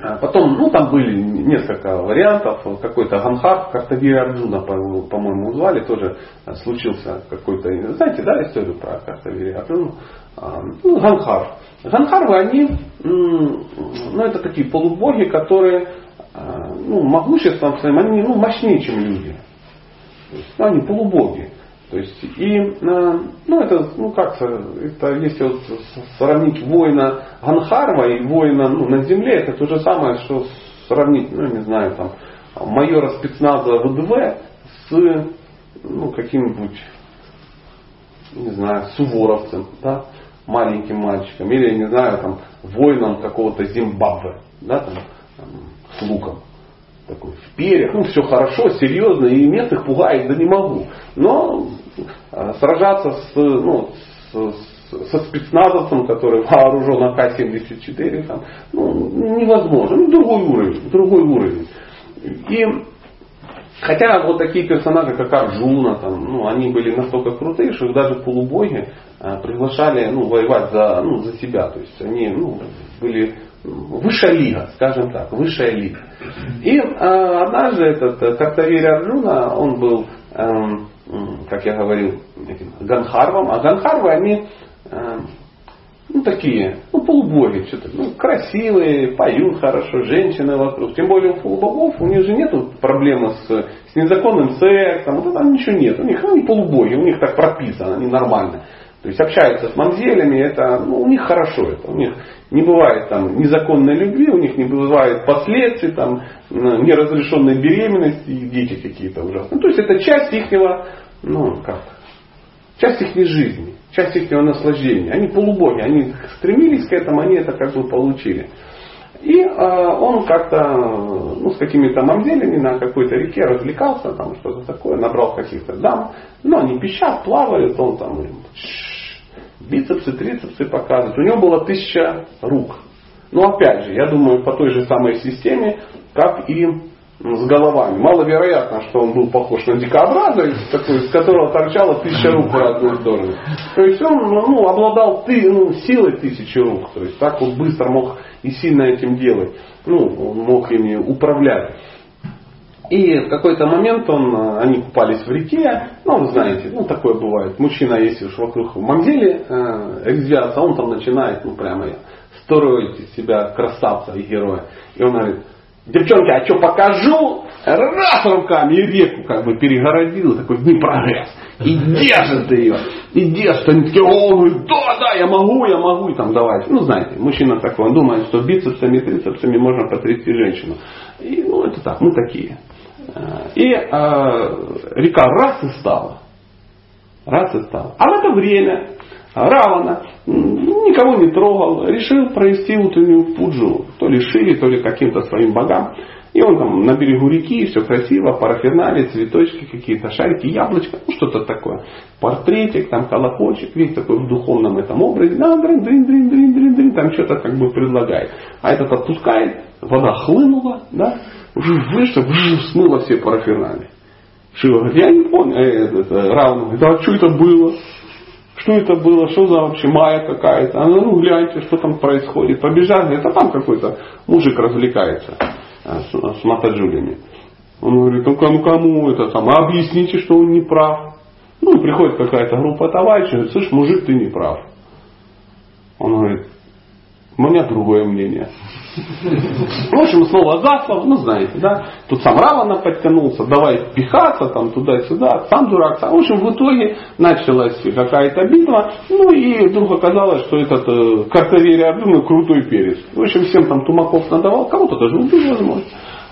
А потом, ну, там были несколько вариантов. Какой-то Ганхар, Картавири Арджуна, по-моему, звали, тоже случился какой-то, знаете, да, историю про Картавири Арджуну? А, ну, Ганхар. Ганхарвы, они, ну, это такие полубоги, которые, а, ну, могуществом своим, они, ну, мощнее, чем люди. То есть, ну, они полубоги. То есть, и, э, ну, это, ну, как это, если вот сравнить воина Ганхарва и воина ну, на земле, это то же самое, что сравнить, ну, не знаю, там, майора спецназа ВДВ с, ну, каким-нибудь, не знаю, суворовцем, да, маленьким мальчиком, или, не знаю, там, воином какого-то Зимбабве, да, там, с луком такой в перьях, ну все хорошо, серьезно, и местных пугает, да не могу. Но а, сражаться с, ну, с, со спецназовцем, который вооружен АК-74, там, ну, невозможно. Ну, другой уровень, другой уровень. И Хотя вот такие персонажи, как Арджуна, там, ну, они были настолько крутые, что их даже полубоги э, приглашали ну, воевать за, ну, за себя. То есть они ну, были высшая лига, скажем так, высшая лига. И э, однажды этот э, Картавири Арджуна, он был, э, как я говорил, этим Ганхарвом, а Ганхарвы, они э, ну, такие, ну, полубоги, что-то, ну, красивые, поют хорошо, женщины вокруг. Тем более у полубогов, у них же нет проблемы с, с незаконным сексом, вот там ничего нет. У них, они полубоги, у них так прописано, они нормально. То есть общаются с мамзелями, это, ну, у них хорошо это. У них не бывает там незаконной любви, у них не бывает последствий, там, неразрешенной беременности и дети какие-то ужасные. Ну, то есть это часть ихнего, ну, как, часть их жизни, часть их наслаждения. Они полубоги, они стремились к этому, они это как бы получили. И э, он как-то ну, с какими-то мамзелями на какой-то реке развлекался, там что-то такое, набрал каких-то дам. Ну, они пищат, плавают, он там бицепсы, трицепсы показывает. У него было тысяча рук. Но опять же, я думаю, по той же самой системе, как и с головами. Маловероятно, что он был похож на дикобраза, такой, с которого торчало тысяча рук в разные стороны. То есть он ну, обладал ты, ну, силой тысячи рук. То есть так вот быстро мог и сильно этим делать. Ну, он мог ими управлять. И в какой-то момент он, э, они купались в реке, ну вы знаете, ну такое бывает. Мужчина, если уж вокруг мамзели э, резвятся, он там начинает, ну прямо строить из себя красавца и героя. И он говорит, девчонки, а что покажу? Раз руками и реку как бы перегородил, такой не прогресс. И держит ее. И держит. Они такие, о, говорит, да, да, я могу, я могу. И там давай. Ну, знаете, мужчина такой, он думает, что бицепсами, трицепсами можно потрясти женщину. И, ну, это так, мы такие. И э, река раз и стала. Раз и стала. А в это время Равана никого не трогал, решил провести утреннюю пуджу, то ли Шире, то ли каким-то своим богам. И он там на берегу реки, все красиво, параферналии, цветочки какие-то, шарики, яблочко, ну что-то такое. Портретик, там колокольчик, весь такой в духовном этом образе. Да, дрин, дрин, дрин, дрин, дрин, дрин, там что-то как бы предлагает. А этот отпускает, вода хлынула, да, выше, смыла все параферналии. Шива говорит, я не понял, э, это, Равна говорит, а что это было? Что это было? Что за вообще майя какая-то? Она, ну гляньте, что там происходит. Побежали, это там какой-то мужик развлекается. Э, с, с матаджулями. Он говорит, ну кому, кому это там, а объясните, что он не прав. Ну, приходит какая-то группа товарищей, говорит, слышь, мужик, ты не прав. Он говорит, у меня другое мнение. В общем, снова за слово, ну знаете, да. Тут сам Равана подтянулся, давай пихаться там туда-сюда, сам дурак. В общем, в итоге началась какая-то битва, ну и вдруг оказалось, что этот э, Картавери Арджуна крутой перец. В общем, всем там тумаков надавал, кого-то даже убил, возможно.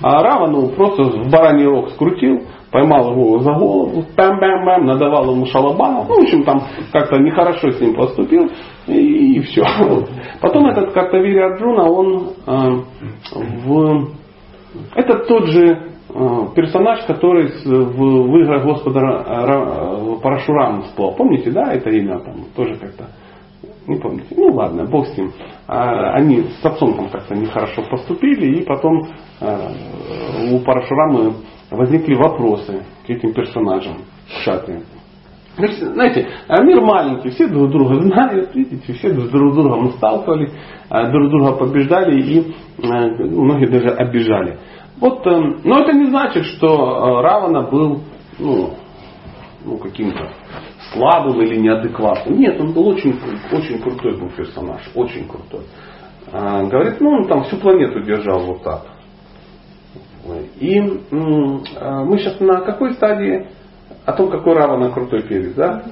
А Равану просто в бараний рог скрутил, поймал его за голову, бам-бам-бам, надавал ему шалабанов. Ну, в общем, там как-то нехорошо с ним поступил, и, и все. Потом этот Картавири Арджуна, он э, в... Это тот же э, персонаж, который в, в играх Господа э, Парашурам всплыл. Помните, да, это имя там тоже как-то не помните. Ну ладно, бог с ним. А, они с отцом там как-то нехорошо поступили, и потом у Парашурамы возникли вопросы к этим персонажам в шатре. Знаете, а мир маленький, все друг друга знают, видите, все друг с другом сталкивались, а, друг друга побеждали и а, многие даже обижали. Вот, эм, но это не значит, что Равана был ну, ну, каким-то слабым или неадекватным. Нет, он был очень, очень крутой был персонаж, очень крутой. Говорит, ну он там всю планету держал вот так. И а, мы сейчас на какой стадии? О том, какой Равана крутой перец, да?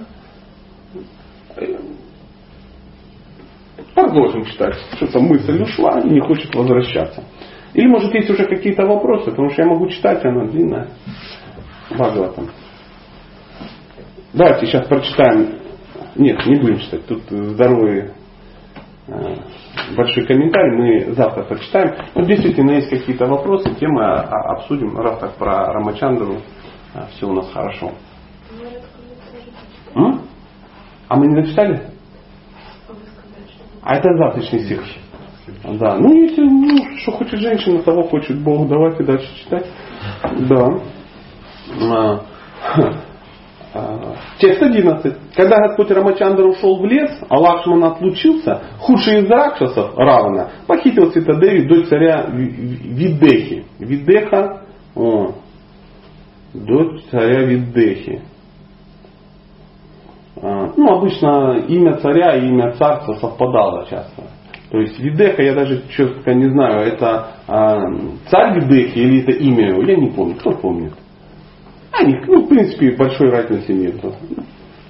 Продолжим читать. Что-то мысль ушла и не хочет возвращаться. Или может есть уже какие-то вопросы, потому что я могу читать, она длинная. Бхагаватам. Давайте сейчас прочитаем. Нет, не будем читать. Тут здоровые Э, большой комментарий, мы завтра прочитаем. Но действительно есть какие-то вопросы, темы обсудим, раз так про Рамачандру э, все у нас хорошо. М? А мы не дочитали? А это завтрашний стих. Да. Ну, если ну, что хочет женщина, того хочет Бог, давайте дальше читать. Да. А, текст 11. Когда Господь Рамачандра ушел в лес, а Лакшман отлучился, худший из ракшасов, Равана, похитил Ситадеви дочь царя Видехи. Видеха, о, дочь царя Видехи. А, ну, обычно имя царя и имя царства совпадало часто. То есть Видеха, я даже четко не знаю, это а, царь Видехи или это имя его, я не помню, кто помнит. А ну, в принципе, большой разницы нет.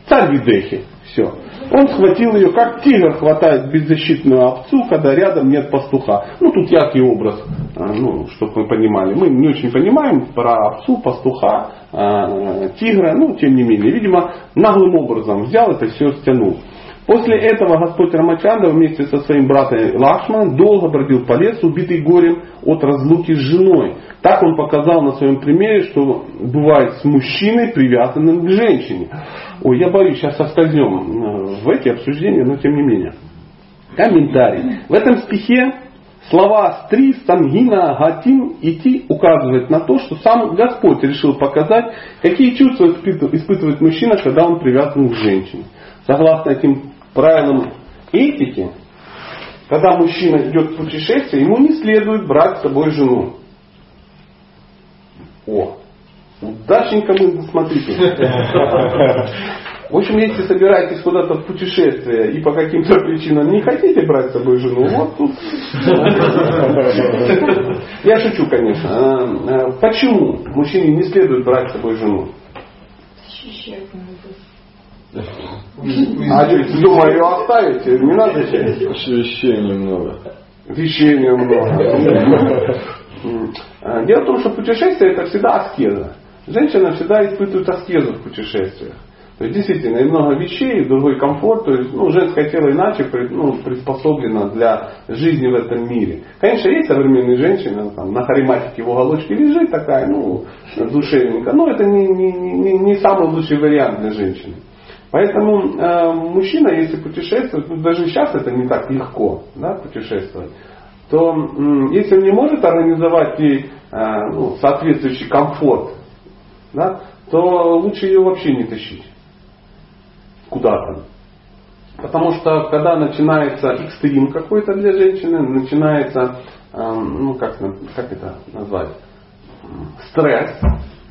Царь Видехи. Все. Он схватил ее, как тигр хватает беззащитную овцу, когда рядом нет пастуха. Ну, тут яркий образ, а, ну, чтобы мы понимали. Мы не очень понимаем про овцу, пастуха, а, тигра, ну, тем не менее. Видимо, наглым образом взял это все, стянул. После этого Господь Рамачанда вместе со своим братом Лакшманом долго бродил по лесу, убитый горем от разлуки с женой. Так он показал на своем примере, что бывает с мужчиной, привязанным к женщине. Ой, я боюсь, сейчас соскользнем э, в эти обсуждения, но тем не менее. Комментарий. В этом стихе слова «стри», «самгина», «гатим» и «ти» указывают на то, что сам Господь решил показать, какие чувства испытывает мужчина, когда он привязан к женщине. Согласно этим правилам этики, когда мужчина идет в путешествие, ему не следует брать с собой жену. О, удачненько мы, смотрите. В общем, если собираетесь куда-то в путешествие и по каким-то причинам не хотите брать с собой жену, вот тут. Я шучу, конечно. А, а, почему мужчине не следует брать с собой жену? А дома ее оставите? Не надо чай? Вещей немного. Вещей немного. А, дело в том, что путешествие это всегда аскеза. Женщина всегда испытывает аскезу в путешествиях. То есть действительно и много вещей, и другой комфорт, то есть ну, женское тело иначе ну, приспособлено для жизни в этом мире. Конечно, есть современные женщины, там, на хариматике в уголочке лежит такая, ну, душевненько, но это не, не, не, не самый лучший вариант для женщины. Поэтому э, мужчина, если путешествует, ну, даже сейчас это не так легко да, путешествовать, то э, если он не может организовать ей э, ну, соответствующий комфорт, да, то лучше ее вообще не тащить куда-то. Потому что когда начинается экстрим какой-то для женщины, начинается, эм, ну как, как это назвать, стресс,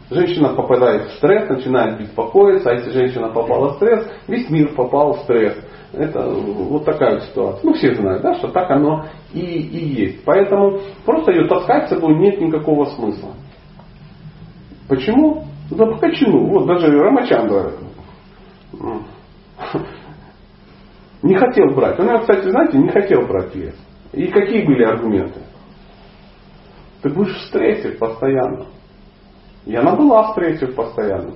женщина попадает в стресс, начинает беспокоиться, а если женщина попала в стресс, весь мир попал в стресс. Это вот такая вот ситуация. Ну, все знают, да, что так оно и, и есть. Поэтому просто ее таскать с собой нет никакого смысла. Почему? Да почему? Вот даже Рамачандра не хотел брать. Он, кстати, знаете, не хотел брать вес. И какие были аргументы? Ты будешь в стрессе постоянно. И она была в стрессе постоянно.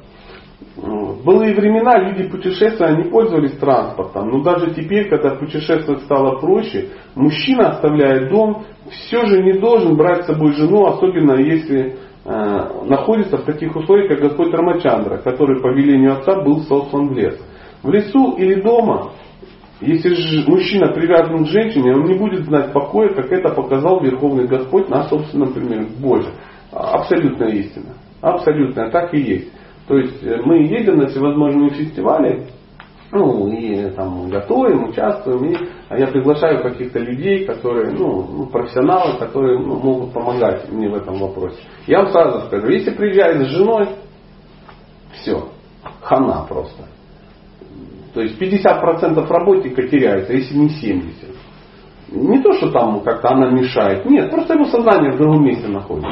В былые времена люди путешествия, они пользовались транспортом. Но даже теперь, когда путешествовать стало проще, мужчина, оставляя дом, все же не должен брать с собой жену, особенно если э, находится в таких условиях, как Господь Рамачандра, который по велению отца был сослан в лес. В лесу или дома, если мужчина привязан к женщине, он не будет знать покоя, как это показал Верховный Господь на собственном примере. Боже, абсолютная истина. Абсолютно, так и есть. То есть э, мы едем на всевозможные фестивали, ну, и там готовим, участвуем, и я приглашаю каких-то людей, которые, ну, ну профессионалы, которые ну, могут помогать мне в этом вопросе. Я вам сразу скажу, если приезжает с женой, все, хана просто. То есть 50% работника теряется, если не 70%. Не то, что там как-то она мешает. Нет, просто его сознание в другом месте находится.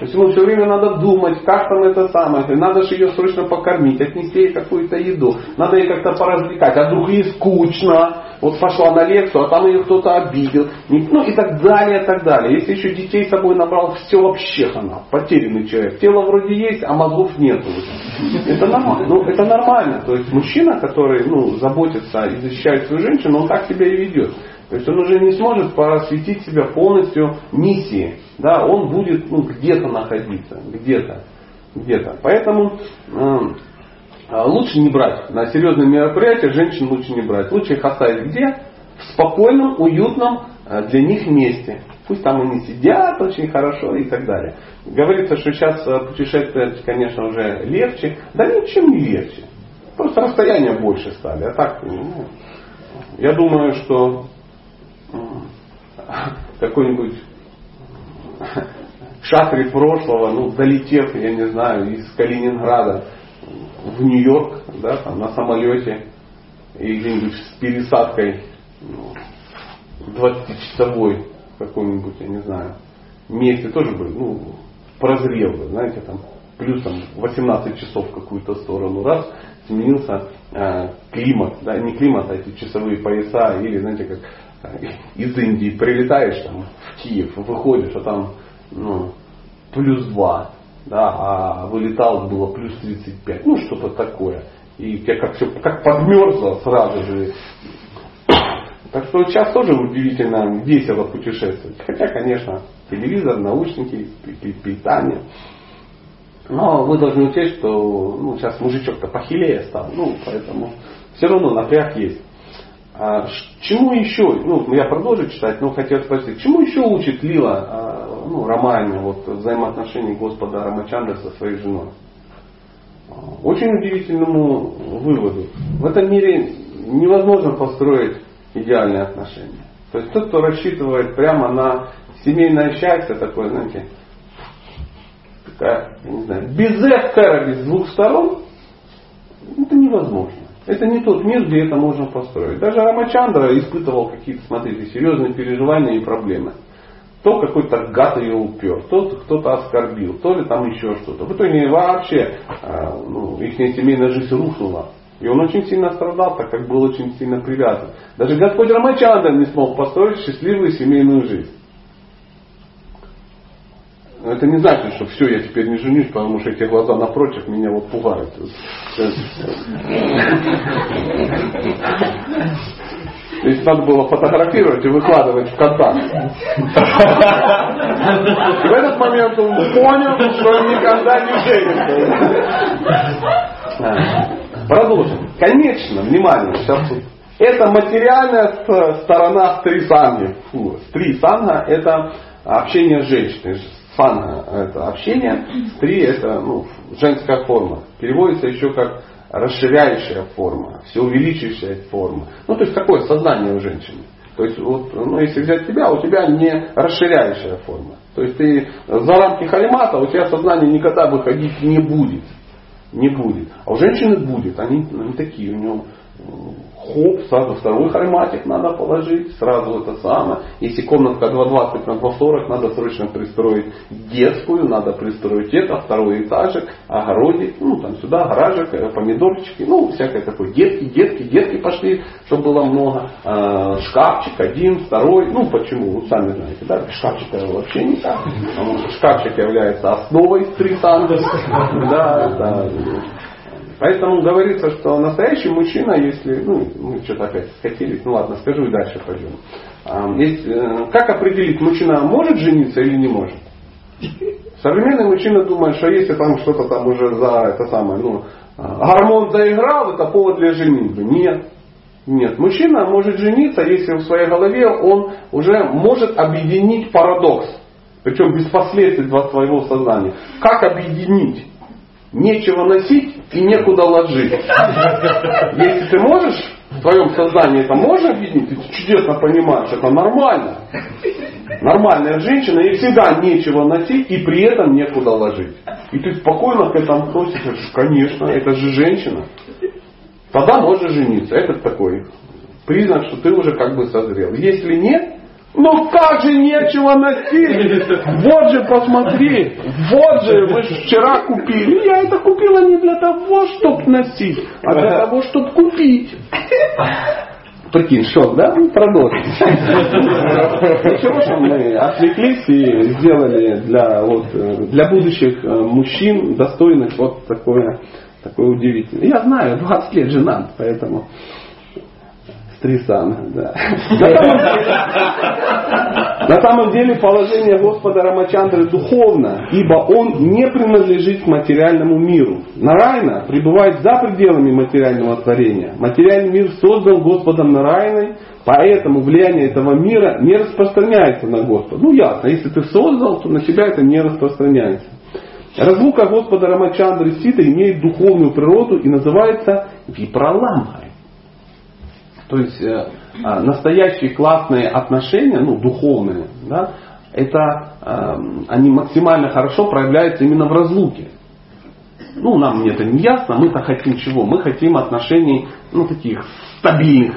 То есть ему все время надо думать, как там это самое. Надо же ее срочно покормить, отнести ей какую-то еду. Надо ей как-то поразвлекать. А вдруг ей скучно. Вот пошла на лекцию, а там ее кто-то обидел. Ну и так далее, и так далее. Если еще детей с собой набрал, все вообще хана. Потерянный человек. Тело вроде есть, а мозгов нет. Это нормально. Ну, это нормально. То есть мужчина, который ну, заботится и защищает свою женщину, он так себя и ведет. То есть он уже не сможет посвятить себя полностью миссии. Да, он будет ну, где-то находиться, где-то, где-то. Поэтому э, лучше не брать на серьезные мероприятия, женщин лучше не брать. Лучше их оставить где? В спокойном, уютном э, для них месте. Пусть там они сидят очень хорошо и так далее. Говорится, что сейчас э, путешествовать, конечно, уже легче. Да ничем не легче. Просто расстояния больше стали. А так, ну, я думаю, что какой-нибудь шатре прошлого, ну, долетев, я не знаю, из Калининграда в Нью-Йорк, да, там, на самолете, и где-нибудь с пересадкой ну, 20-часовой какой-нибудь, я не знаю, месте тоже бы, ну, прозрел бы, знаете, там, плюс там 18 часов в какую-то сторону, раз, сменился э, климат, да, не климат, а эти часовые пояса, или, знаете, как из Индии прилетаешь там, в Киев, выходишь, а там ну, плюс 2, да, а вылетал было плюс 35, ну что-то такое. И как, все, как подмерзло сразу же. Так что сейчас тоже удивительно весело путешествовать. Хотя, конечно, телевизор, наушники, питание. Но вы должны учесть, что ну, сейчас мужичок-то похилее стал. Ну, поэтому все равно напряг есть. А, чему еще, ну, я продолжу читать, но хотел спросить, чему еще учит Лила, а, ну, Ромайна, вот, взаимоотношений Господа Рамачандра со своей женой? Очень удивительному выводу. В этом мире невозможно построить идеальные отношения. То есть тот, кто рассчитывает прямо на семейное счастье, такое, знаете, такая, я не знаю, без с двух сторон, это невозможно. Это не тот мир, где это можно построить. Даже Рамачандра испытывал какие-то, смотрите, серьезные переживания и проблемы. То какой-то гад ее упер, то кто-то оскорбил, то ли там еще что-то. В итоге вообще а, ну, их семейная жизнь рухнула. И он очень сильно страдал, так как был очень сильно привязан. Даже Господь Рамачандра не смог построить счастливую семейную жизнь. Это не значит, что все, я теперь не женюсь, потому что эти глаза напротив меня вот пугают. То есть надо было фотографировать и выкладывать в контакт. В этот момент он понял, что никогда не женится. Продолжим. Конечно, внимание, сейчас тут. Это материальная сторона стрисанги. Фу, стрисанга это общение с женщиной. Санга это общение, стри это ну, женская форма. Переводится еще как расширяющая форма, все увеличивающая форма. Ну, то есть такое сознание у женщины. То есть, вот, ну, если взять тебя, у тебя не расширяющая форма. То есть ты за рамки халимата, у тебя сознание никогда выходить не будет. Не будет. А у женщины будет. Они, они такие, у нее хоп, сразу второй харматик надо положить, сразу это самое. Если комнатка 220 на 240, надо срочно пристроить детскую, надо пристроить это, второй этажик, огородик, ну там сюда, гаражик, э, помидорчики, ну всякое такое. Детки, детки, детки пошли, чтобы было много. Э, шкафчик один, второй, ну почему, вы сами знаете, да, шкафчик вообще не так. Шкафчик является основой стрит-санга. Да, это Поэтому говорится, что настоящий мужчина, если, ну, мы что-то опять скатились, ну ладно, скажу и дальше пойдем. А, есть, э, как определить, мужчина может жениться или не может? Современный мужчина думает, что если там что-то там уже за это самое, ну, гормон заиграл, это повод для женитьбы. Нет. Нет. Мужчина может жениться, если в своей голове он уже может объединить парадокс. Причем без последствий для своего сознания. Как объединить? Нечего носить и некуда ложить. Если ты можешь в твоем сознании это можно видеть, ты чудесно понимаешь, это нормально. Нормальная женщина, ей всегда нечего носить и при этом некуда ложить. И ты спокойно к этому относишься, конечно, это же женщина. Тогда можешь жениться. Это такой признак, что ты уже как бы созрел. Если нет, ну как же нечего носить? Вот же посмотри, вот же вы же вчера купили. Я это купила не для того, чтобы носить, а для того, чтобы купить. Прикинь, шок, да? Ну, продолжим. Ничего, что мы отвлеклись и сделали для, вот, для будущих э, мужчин достойных вот такое, такое удивительное. Я знаю, 20 лет женат, поэтому Стрисана, да. На самом деле положение Господа Рамачандры духовно, ибо он не принадлежит к материальному миру. Нарайна пребывает за пределами материального творения. Материальный мир создан Господом Нарайной, поэтому влияние этого мира не распространяется на Господа. Ну ясно, если ты создал, то на тебя это не распространяется. Разлука Господа Рамачандры Сита имеет духовную природу и называется Випраламхой. То есть э, а, настоящие классные отношения, ну, духовные, да, это э, они максимально хорошо проявляются именно в разлуке. Ну, нам это не ясно, мы-то хотим чего? Мы хотим отношений, ну, таких стабильных.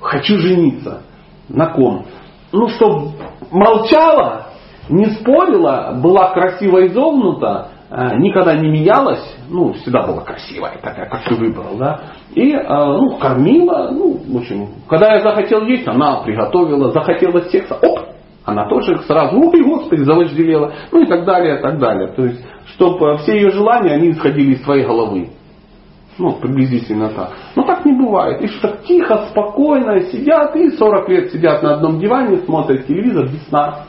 Хочу жениться. На ком? Ну, чтобы молчала, не спорила, была красиво изогнута, никогда не менялась, ну, всегда была красивая, такая, как ты выбрал, да, и, э, ну, кормила, ну, в общем, когда я захотел есть, она приготовила, захотела секса, оп, она тоже сразу, ой, господи, завожделела, ну и так далее, и так далее. То есть, чтобы все ее желания, они исходили из своей головы. Ну, приблизительно так. Но так не бывает. И что тихо, спокойно сидят, и 40 лет сидят на одном диване, смотрят телевизор без сна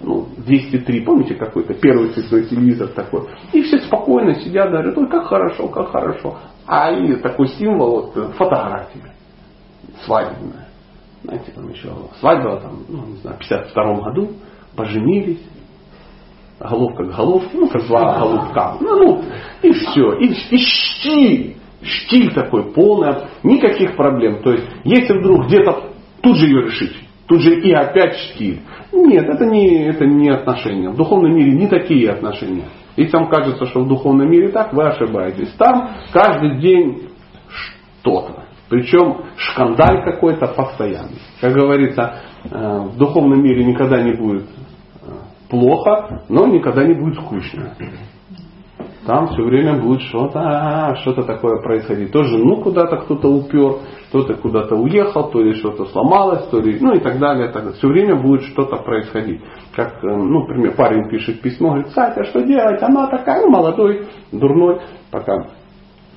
ну, 203, помните какой-то первый цветной телевизор такой. И все спокойно сидят, говорят, ой, как хорошо, как хорошо. А и такой символ, вот, фотография свадебная. Знаете, там еще свадьба, там, ну, не знаю, в 52 году, поженились, головка к головке, ну, как два голубка. Ну, ну, и все. И, и штиль. Штиль такой полный, никаких проблем. То есть, если вдруг где-то тут же ее решить, тут же и опять штиль. Нет, это не, это не отношения. В духовном мире не такие отношения. Если вам кажется, что в духовном мире так, вы ошибаетесь. Там каждый день что-то. Причем шкандаль какой-то постоянный. Как говорится, э, в духовном мире никогда не будет э, плохо, но никогда не будет скучно. Там все время будет что-то, а, что-то такое происходить. Тоже, ну, куда-то кто-то упер, кто-то куда-то уехал, то ли что-то сломалось, то ли, ну и так далее. Так, все время будет что-то происходить. Как, э, ну, например, парень пишет письмо, говорит, Сатя, что делать? Она такая, ну, молодой, дурной, пока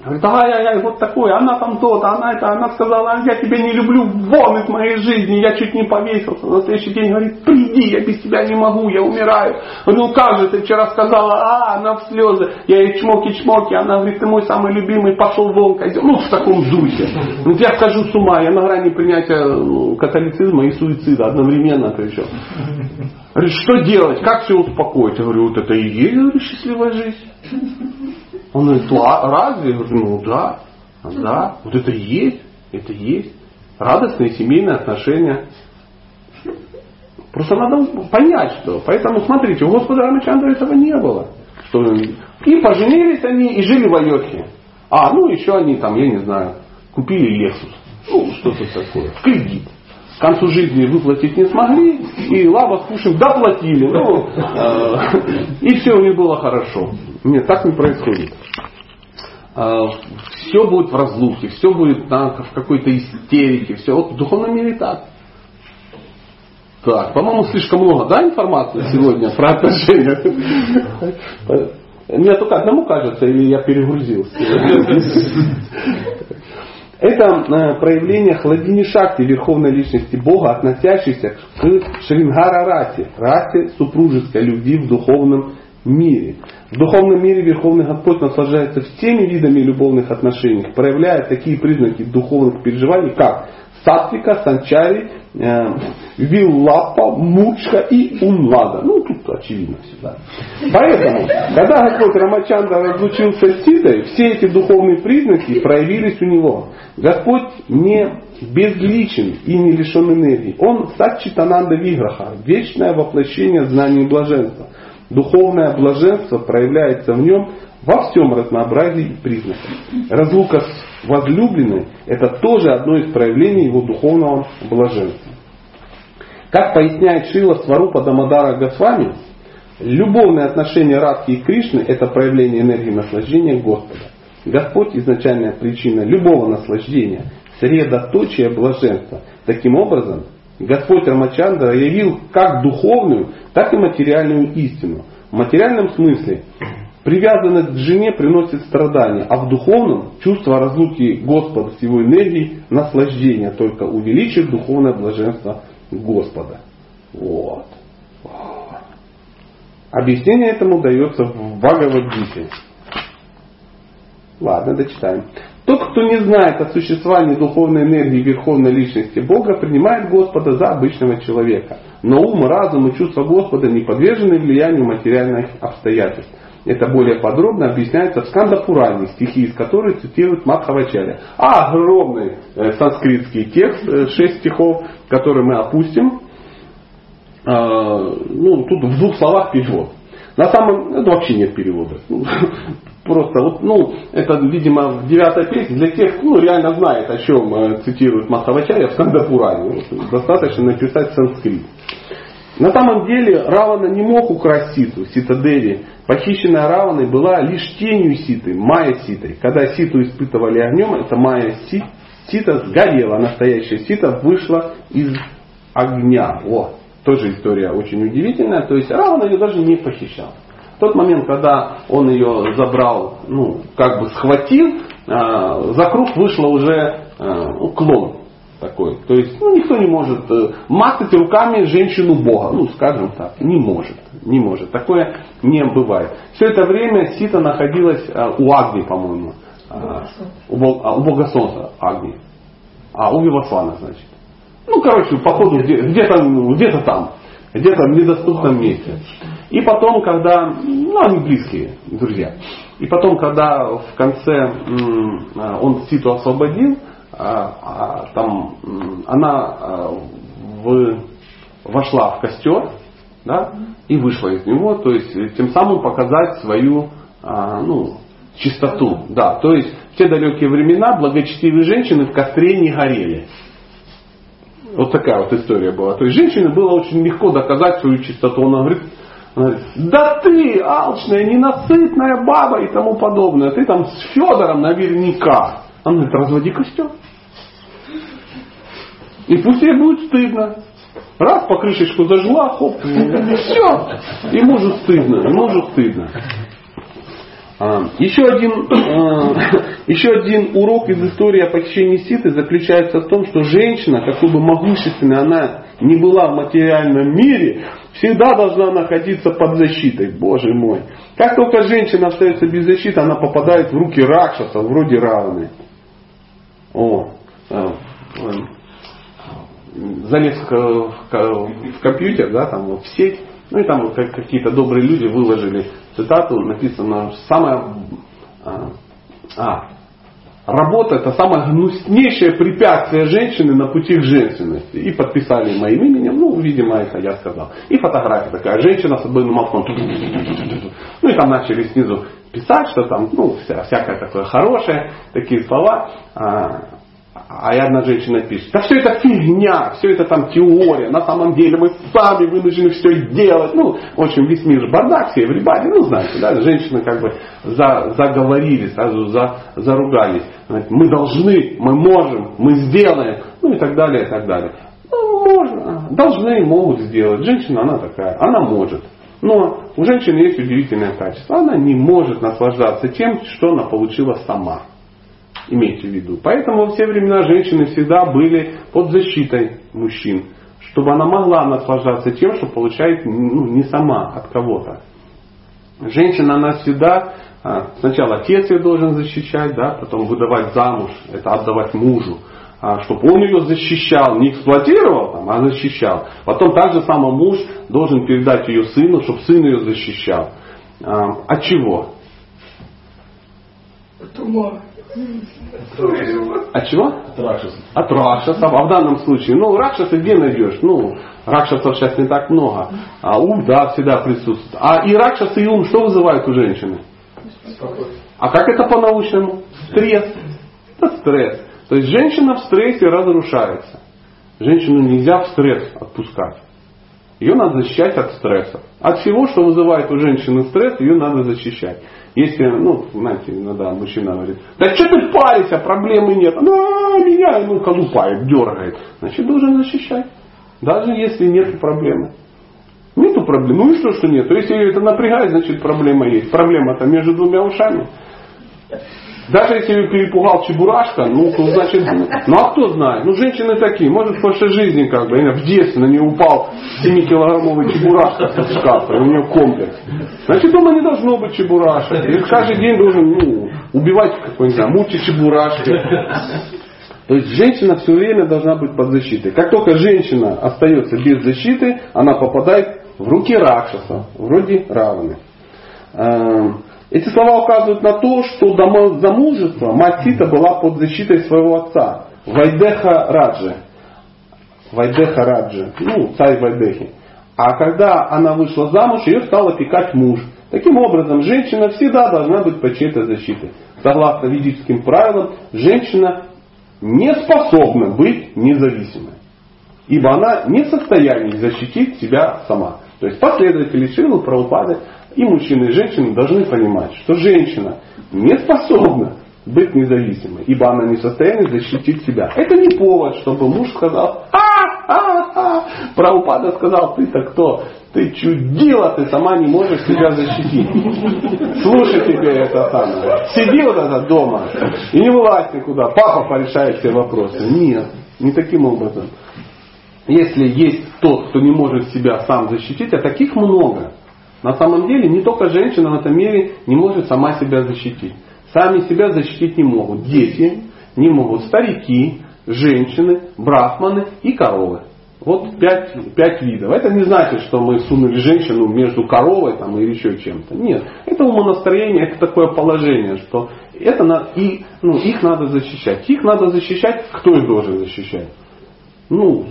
Говорит, ай-яй-яй, вот такое, она там то-то, она это, она сказала, я тебя не люблю, вон из моей жизни, я чуть не повесился. На следующий день говорит, приди, я без тебя не могу, я умираю. Говорю, ну как же, ты вчера сказала, а, она в слезы, я ей чмоки-чмоки, она говорит, ты мой самый любимый, пошел вон, козел. Ну, в таком духе. Вот я схожу с ума, я на грани принятия ну, католицизма и суицида одновременно причем. Говорит, что делать, как все успокоить? Я говорю, вот это и есть говорю, счастливая жизнь. Он говорит, разве? Я говорю, ну да, да, вот это есть, это есть. Радостные семейные отношения. Просто надо понять, что. Поэтому смотрите, у Господа Рамачандра этого не было. Что, и поженились они, и жили в Айохе. А, ну еще они там, я не знаю, купили Лексус. Ну, что-то такое. В кредит. К концу жизни выплатить не смогли, и Лава с Пушем доплатили. Ну, э, и все у них было хорошо. Нет, так не происходит. А, все будет в разлуке, все будет в какой-то истерике, все. Вот в духовном мире так. Так, по-моему, слишком много, да, информации сегодня про отношения? Мне только одному кажется, или я перегрузился. Это э, проявление хладини шакти верховной личности Бога, относящейся к Шрингара Расе, расе супружеской любви в духовном мире. В духовном мире Верховный Господь наслаждается всеми видами любовных отношений, проявляя такие признаки духовных переживаний, как сатвика, санчари, виллапа, мучка и унлада. Ну, тут очевидно всегда. Поэтому, когда Господь Рамачандра разлучился с Ситой, все эти духовные признаки проявились у него. Господь не безличен и не лишен энергии. Он сатчитананда виграха, вечное воплощение знания и блаженства. Духовное блаженство проявляется в нем во всем разнообразии и признаках. Разлука с возлюбленной – это тоже одно из проявлений его духовного блаженства. Как поясняет Шила Сварупа Дамадара Госвами, любовные отношения Радхи и Кришны – это проявление энергии наслаждения Господа. Господь – изначальная причина любого наслаждения, средоточие блаженства. Таким образом, Господь Рамачандра явил как духовную, так и материальную истину. В материальном смысле привязанность к жене приносит страдания, а в духовном чувство разлуки Господа с его энергией наслаждение только увеличит духовное блаженство Господа. Вот. Объяснение этому дается в Бхагавадгите. Ладно, дочитаем. Тот, кто не знает о существовании духовной энергии Верховной Личности Бога, принимает Господа за обычного человека. Но ум, разум и чувство Господа не подвержены влиянию материальных обстоятельств. Это более подробно объясняется в Скандапуране, стихи из которой цитирует Мадхавачаря. А огромный э, санскритский текст, э, шесть стихов, который мы опустим. Э, ну, тут в двух словах перевод. На самом это вообще нет перевода. Просто вот, ну, это, видимо, в девятой песне для тех, кто ну, реально знает, о чем э, цитирует Махавачарья в Скандапуране. Достаточно написать санскрит. На самом деле Равана не мог украсть Ситу, Сита Деви. Похищенная Раваной была лишь тенью Ситы, Майя Ситой. Когда Ситу испытывали огнем, эта Майя Сита сгорела, настоящая Сита вышла из огня. О, тоже история очень удивительная. То есть Равана ее даже не похищал тот момент, когда он ее забрал, ну, как бы схватил, э, за круг вышло уже э, уклон такой. То есть ну, никто не может э, мацать руками женщину Бога. Ну, скажем так, не может. Не может. Такое не бывает. Все это время Сита находилась э, у Агни, по-моему. Э, у, Бога, а, у Бога Солнца Агни. А у Вивасвана, значит. Ну, короче, походу где-то, где-то там где-то в недоступном месте. И потом, когда, ну, они близкие друзья. И потом, когда в конце а, он Ситу освободил, там она в, вошла в костер, да, и вышла из него, то есть тем самым показать свою, ну, чистоту. Да, то есть в те далекие времена благочестивые женщины в костре не горели. Вот такая вот история была. То есть женщине было очень легко доказать свою чистоту. Она говорит, Она говорит, да ты, алчная, ненасытная баба и тому подобное. Ты там с Федором наверняка. Она говорит, разводи костер. И пусть ей будет стыдно. Раз по крышечку зажгла, хоп, все. И мужу стыдно, и мужу стыдно. А, еще один, а, еще один урок из истории о похищении Ситы заключается в том, что женщина, какой бы могущественной она не была в материальном мире, всегда должна находиться под защитой. Боже мой. Как только женщина остается без защиты, она попадает в руки Ракшаса, вроде равны. О, а, залез в, в компьютер, да, там в сеть, ну и там как, какие-то добрые люди выложили цитату, написано самое а, а, работа это самое гнуснейшее препятствие женщины на пути к женственности. И подписали моим именем, ну, видимо, это я сказал. И фотография такая, женщина с обойным молотком. Ну и там начали снизу писать, что там, ну, вся, всякое такое хорошее, такие слова. А, а одна женщина пишет, да все это фигня, все это там теория, на самом деле мы сами вынуждены все делать. Ну, в общем, весь мир бардак, все everybody, ну, знаете, да, женщины как бы за, заговорили, сразу за, заругались. Мы должны, мы можем, мы сделаем, ну и так далее, и так далее. Ну, можно, должны, могут сделать. Женщина, она такая, она может. Но у женщины есть удивительное качество. Она не может наслаждаться тем, что она получила сама. Имейте в виду. Поэтому во все времена женщины всегда были под защитой мужчин, чтобы она могла наслаждаться тем, что получает ну, не сама от кого-то. Женщина, она всегда, а, сначала отец ее должен защищать, да, потом выдавать замуж, это отдавать мужу, чтобы он ее защищал, не эксплуатировал, там, а защищал. Потом также самый муж должен передать ее сыну, чтобы сын ее защищал. А, от чего? От ума. От чего? От ракшасов. От ракшасов. А в данном случае, ну, ракшасы где найдешь? Ну, ракшасов сейчас не так много. А ум, да, всегда присутствует. А и ракшасы, и ум что вызывают у женщины? А как это по-научному? Стресс. Это стресс. То есть женщина в стрессе разрушается. Женщину нельзя в стресс отпускать. Ее надо защищать от стресса. От всего, что вызывает у женщины стресс, ее надо защищать. Если, ну, знаете, иногда мужчина говорит, да что ты паришься, проблемы нет. Она меня, ну, колупает, дергает. Значит, должен защищать. Даже если нет проблемы. Нету проблем. Ну и что, что нет? Если ее это напрягает, значит проблема есть. Проблема-то между двумя ушами. Даже если перепугал чебурашка, ну, то значит, ну а кто знает? Ну, женщины такие, может, в прошлой жизни, как бы, в детстве на нее упал 7-килограммовый чебурашка со шкафа, у нее комплекс. Значит, дома не должно быть чебурашек. И каждый день должен, ну, убивать какой-нибудь, там, мучить чебурашки. То есть женщина все время должна быть под защитой. Как только женщина остается без защиты, она попадает в руки Ракшаса, вроде равны. Эти слова указывают на то, что до замужества мать Сита была под защитой своего отца, Вайдеха Раджи. Вайдеха Раджи, ну, царь Вайдехи. А когда она вышла замуж, ее стал опекать муж. Таким образом, женщина всегда должна быть под чьей-то защитой. Согласно ведическим правилам, женщина не способна быть независимой. Ибо она не в состоянии защитить себя сама. То есть последователи Шилы Прабхупады и мужчины, и женщины должны понимать, что женщина не способна быть независимой, ибо она не в состоянии защитить себя. Это не повод, чтобы муж сказал, а, а, а. Прабхупада сказал, ты-то кто? Ты чудила, ты сама не можешь себя защитить. Слушай тебе это самое. Сиди вот это дома и не вылазь никуда. Папа порешает все вопросы. Нет, не таким образом. Если есть тот, кто не может себя сам защитить, а таких много. На самом деле не только женщина в этом мире не может сама себя защитить. Сами себя защитить не могут. Дети не могут, старики, женщины, брахманы и коровы. Вот пять, пять видов. Это не значит, что мы сунули женщину между коровой там, или еще чем-то. Нет. Это умонастроение, это такое положение, что это на, и, ну, их надо защищать. Их надо защищать. Кто их должен защищать? Ну,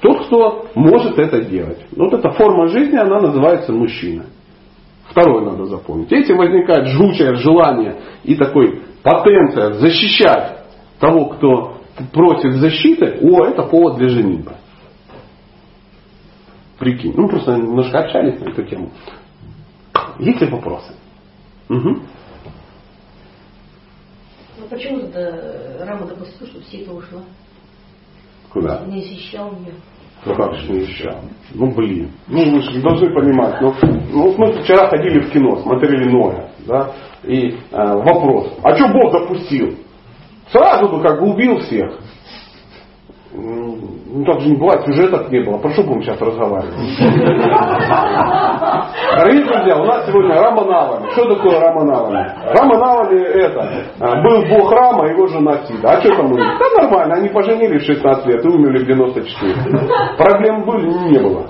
тот, кто может это делать. Вот эта форма жизни, она называется мужчина. Второе надо запомнить. Этим возникает жгучее желание и такой потенция защищать того, кто просит защиты. О, это повод для женитьбы. Прикинь. Ну, просто немножко общались на эту тему. Есть ли вопросы? Угу. Ну почему Рама допустил, чтобы сила ушла? Куда? Не защищал ее. Ну как же не ищал? Ну блин. Ну вы же должны понимать. Ну, ну мы вчера ходили в кино, смотрели Ноя. Да? И э, вопрос. А что Бог допустил? Сразу бы как бы убил всех. Ну так же не бывает, сюжетов не было. Про что будем сейчас разговаривать? Дорогие друзья, у нас сегодня Раманавами. Что такое Раманавами? Раманавами это. а, Был бог Рама, его жена Сида. А что там у них? Да нормально, они поженились в 16 лет и умерли в 94. Проблем были? Не было.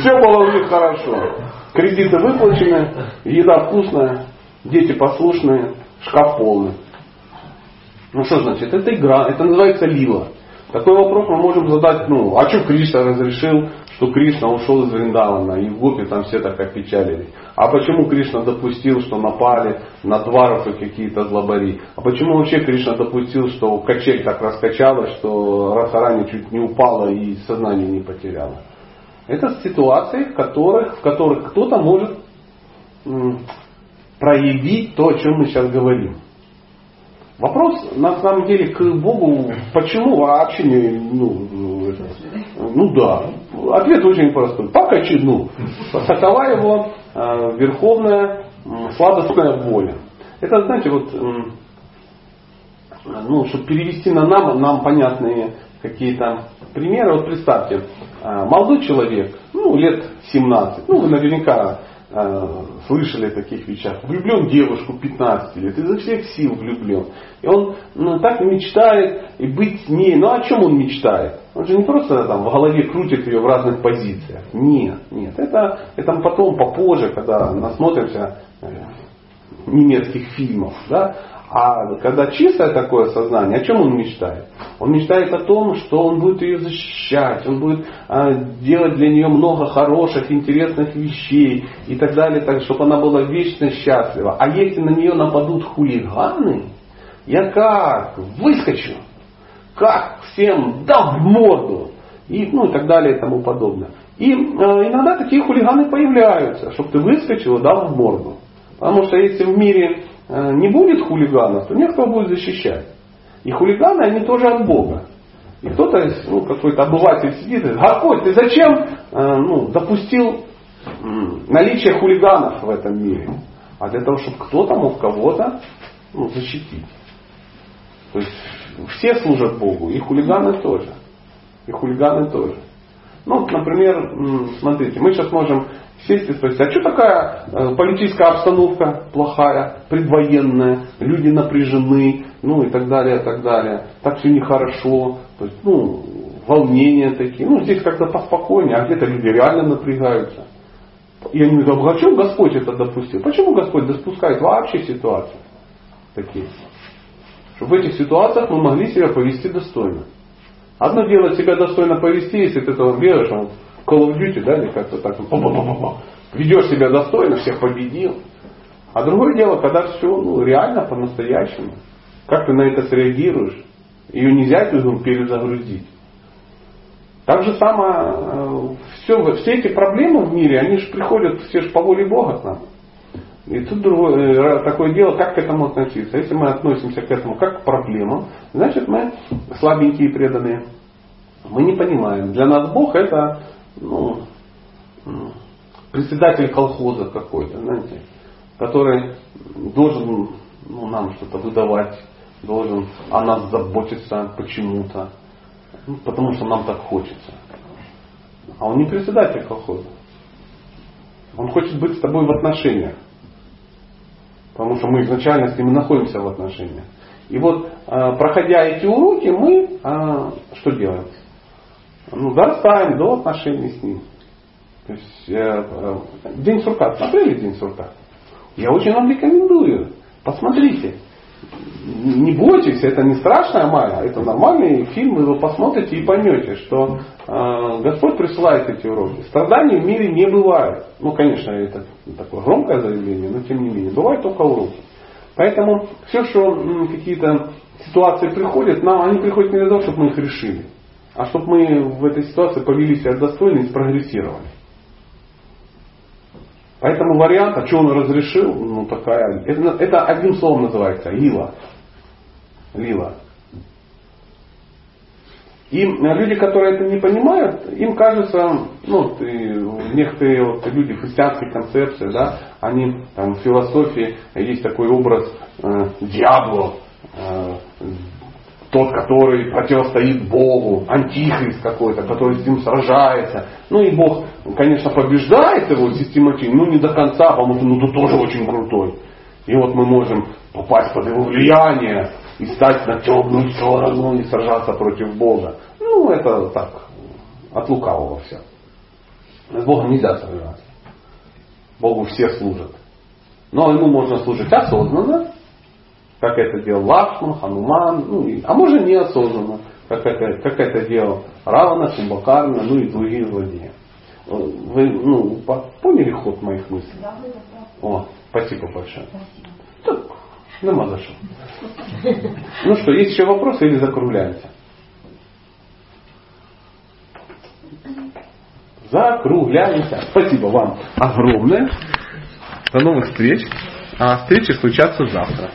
Все было у них хорошо. Кредиты выплачены, еда вкусная, дети послушные, шкаф полный. Ну что значит? Это игра, это называется лила. Такой вопрос мы можем задать, ну, а что Кришна разрешил, что Кришна ушел из Вриндавана, и в Гопи там все так опечалились. А почему Кришна допустил, что напали на дваров и какие-то злобари? А почему вообще Кришна допустил, что качель так раскачалась, что Расарани чуть не упала и сознание не потеряла? Это ситуации, в которых, в которых кто-то может м, проявить то, о чем мы сейчас говорим. Вопрос на самом деле к Богу, почему вообще не, ну, ну, да, ответ очень простой. По кочану. Такова его э, верховная сладостная воля. Это, знаете, вот, м, ну, чтобы перевести на нам, нам понятные какие-то примеры. Вот представьте, э, молодой человек, ну, лет 17, ну, вы наверняка э, слышали о таких вещах. Влюблен в девушку 15 лет, изо всех сил влюблен. И он ну, так мечтает и быть с ней. Ну о чем он мечтает? Он же не просто там в голове крутит ее в разных позициях. Нет, нет. Это, это потом, попозже, когда насмотримся э, немецких фильмов. Да? А когда чистое такое сознание, о чем он мечтает? Он мечтает о том, что он будет ее защищать, он будет а, делать для нее много хороших, интересных вещей и так далее, так, чтобы она была вечно счастлива. А если на нее нападут хулиганы, я как выскочу, как всем дам морду, и, ну, и так далее и тому подобное. И э, иногда такие хулиганы появляются, чтобы ты выскочил и дал в морду. Потому что если в мире не будет хулиганов, то некто будет защищать. И хулиганы, они тоже от Бога. И кто-то, ну, какой-то обыватель сидит и говорит, Господь, ты зачем э, ну, допустил наличие хулиганов в этом мире? А для того, чтобы кто-то мог кого-то ну, защитить. То есть все служат Богу, и хулиганы тоже. И хулиганы тоже. Ну, например, смотрите, мы сейчас можем сесть и спросить, а что такая э, политическая обстановка плохая, предвоенная, люди напряжены, ну и так далее, и так далее. Так все нехорошо, то есть, ну, волнения такие. Ну, здесь как-то поспокойнее, а где-то люди реально напрягаются. И они говорят, а почему Господь это допустил? Почему Господь допускает вообще ситуации такие? Чтобы в этих ситуациях мы могли себя повести достойно. Одно дело себя достойно повести, если ты этого веришь, он Call of Duty, да, или как-то так, па-па-па-па-па. ведешь себя достойно, всех победил. А другое дело, когда все ну, реально по-настоящему. Как ты на это среагируешь? Ее нельзя эту перезагрузить. Так же самое, все, все эти проблемы в мире, они же приходят все же по воле Бога к нам. И тут другое, э, такое дело, как к этому относиться. Если мы относимся к этому как к проблемам, значит мы слабенькие и преданные. Мы не понимаем. Для нас Бог это ну, председатель колхоза какой-то, знаете, который должен ну, нам что-то выдавать, должен о нас заботиться почему-то, ну, потому что нам так хочется. А он не председатель колхоза. Он хочет быть с тобой в отношениях. Потому что мы изначально с ним находимся в отношениях. И вот, э, проходя эти уроки, мы э, что делаем? Ну, дорастаем до отношений с ним. То есть, э, День сурка. Смотрели День сурка? Я очень вам рекомендую. Посмотрите. Не бойтесь, это не страшная майя, это нормальный фильм, вы его посмотрите и поймете, что э, Господь присылает эти уроки. Страданий в мире не бывает. Ну, конечно, это такое громкое заявление, но тем не менее, бывают только уроки. Поэтому все, что какие-то ситуации приходят, нам они приходят не для того, чтобы мы их решили. А чтобы мы в этой ситуации повели себя достойно и спрогрессировали. Поэтому вариант, а что он разрешил, ну такая, это, это одним словом называется лила. Лила. И люди, которые это не понимают, им кажется, ну, некоторые вот люди христианской концепции, да, они там в философии есть такой образ э, дьявола, э, тот, который противостоит Богу, антихрист какой-то, который с ним сражается. Ну и Бог, конечно, побеждает его систематически, но не до конца, потому что ну, ты тоже очень крутой. И вот мы можем попасть под его влияние, и стать на темную сторону и сражаться против Бога. Ну, это так, от лукавого все. С Богом нельзя сражаться. Богу все служат. Но ему можно служить осознанно, как это делал Лакшман, Хануман, ну, и, а может неосознанно, как это, как это делал Равана, Кумбакарна, ну и другие злодеи. Вы ну, поняли ход моих мыслей? Да. О, спасибо большое. Спасибо. Так, нема за что. Ну что, есть еще вопросы или закругляемся? Закругляемся. Спасибо вам огромное. До новых встреч. А встречи случатся завтра.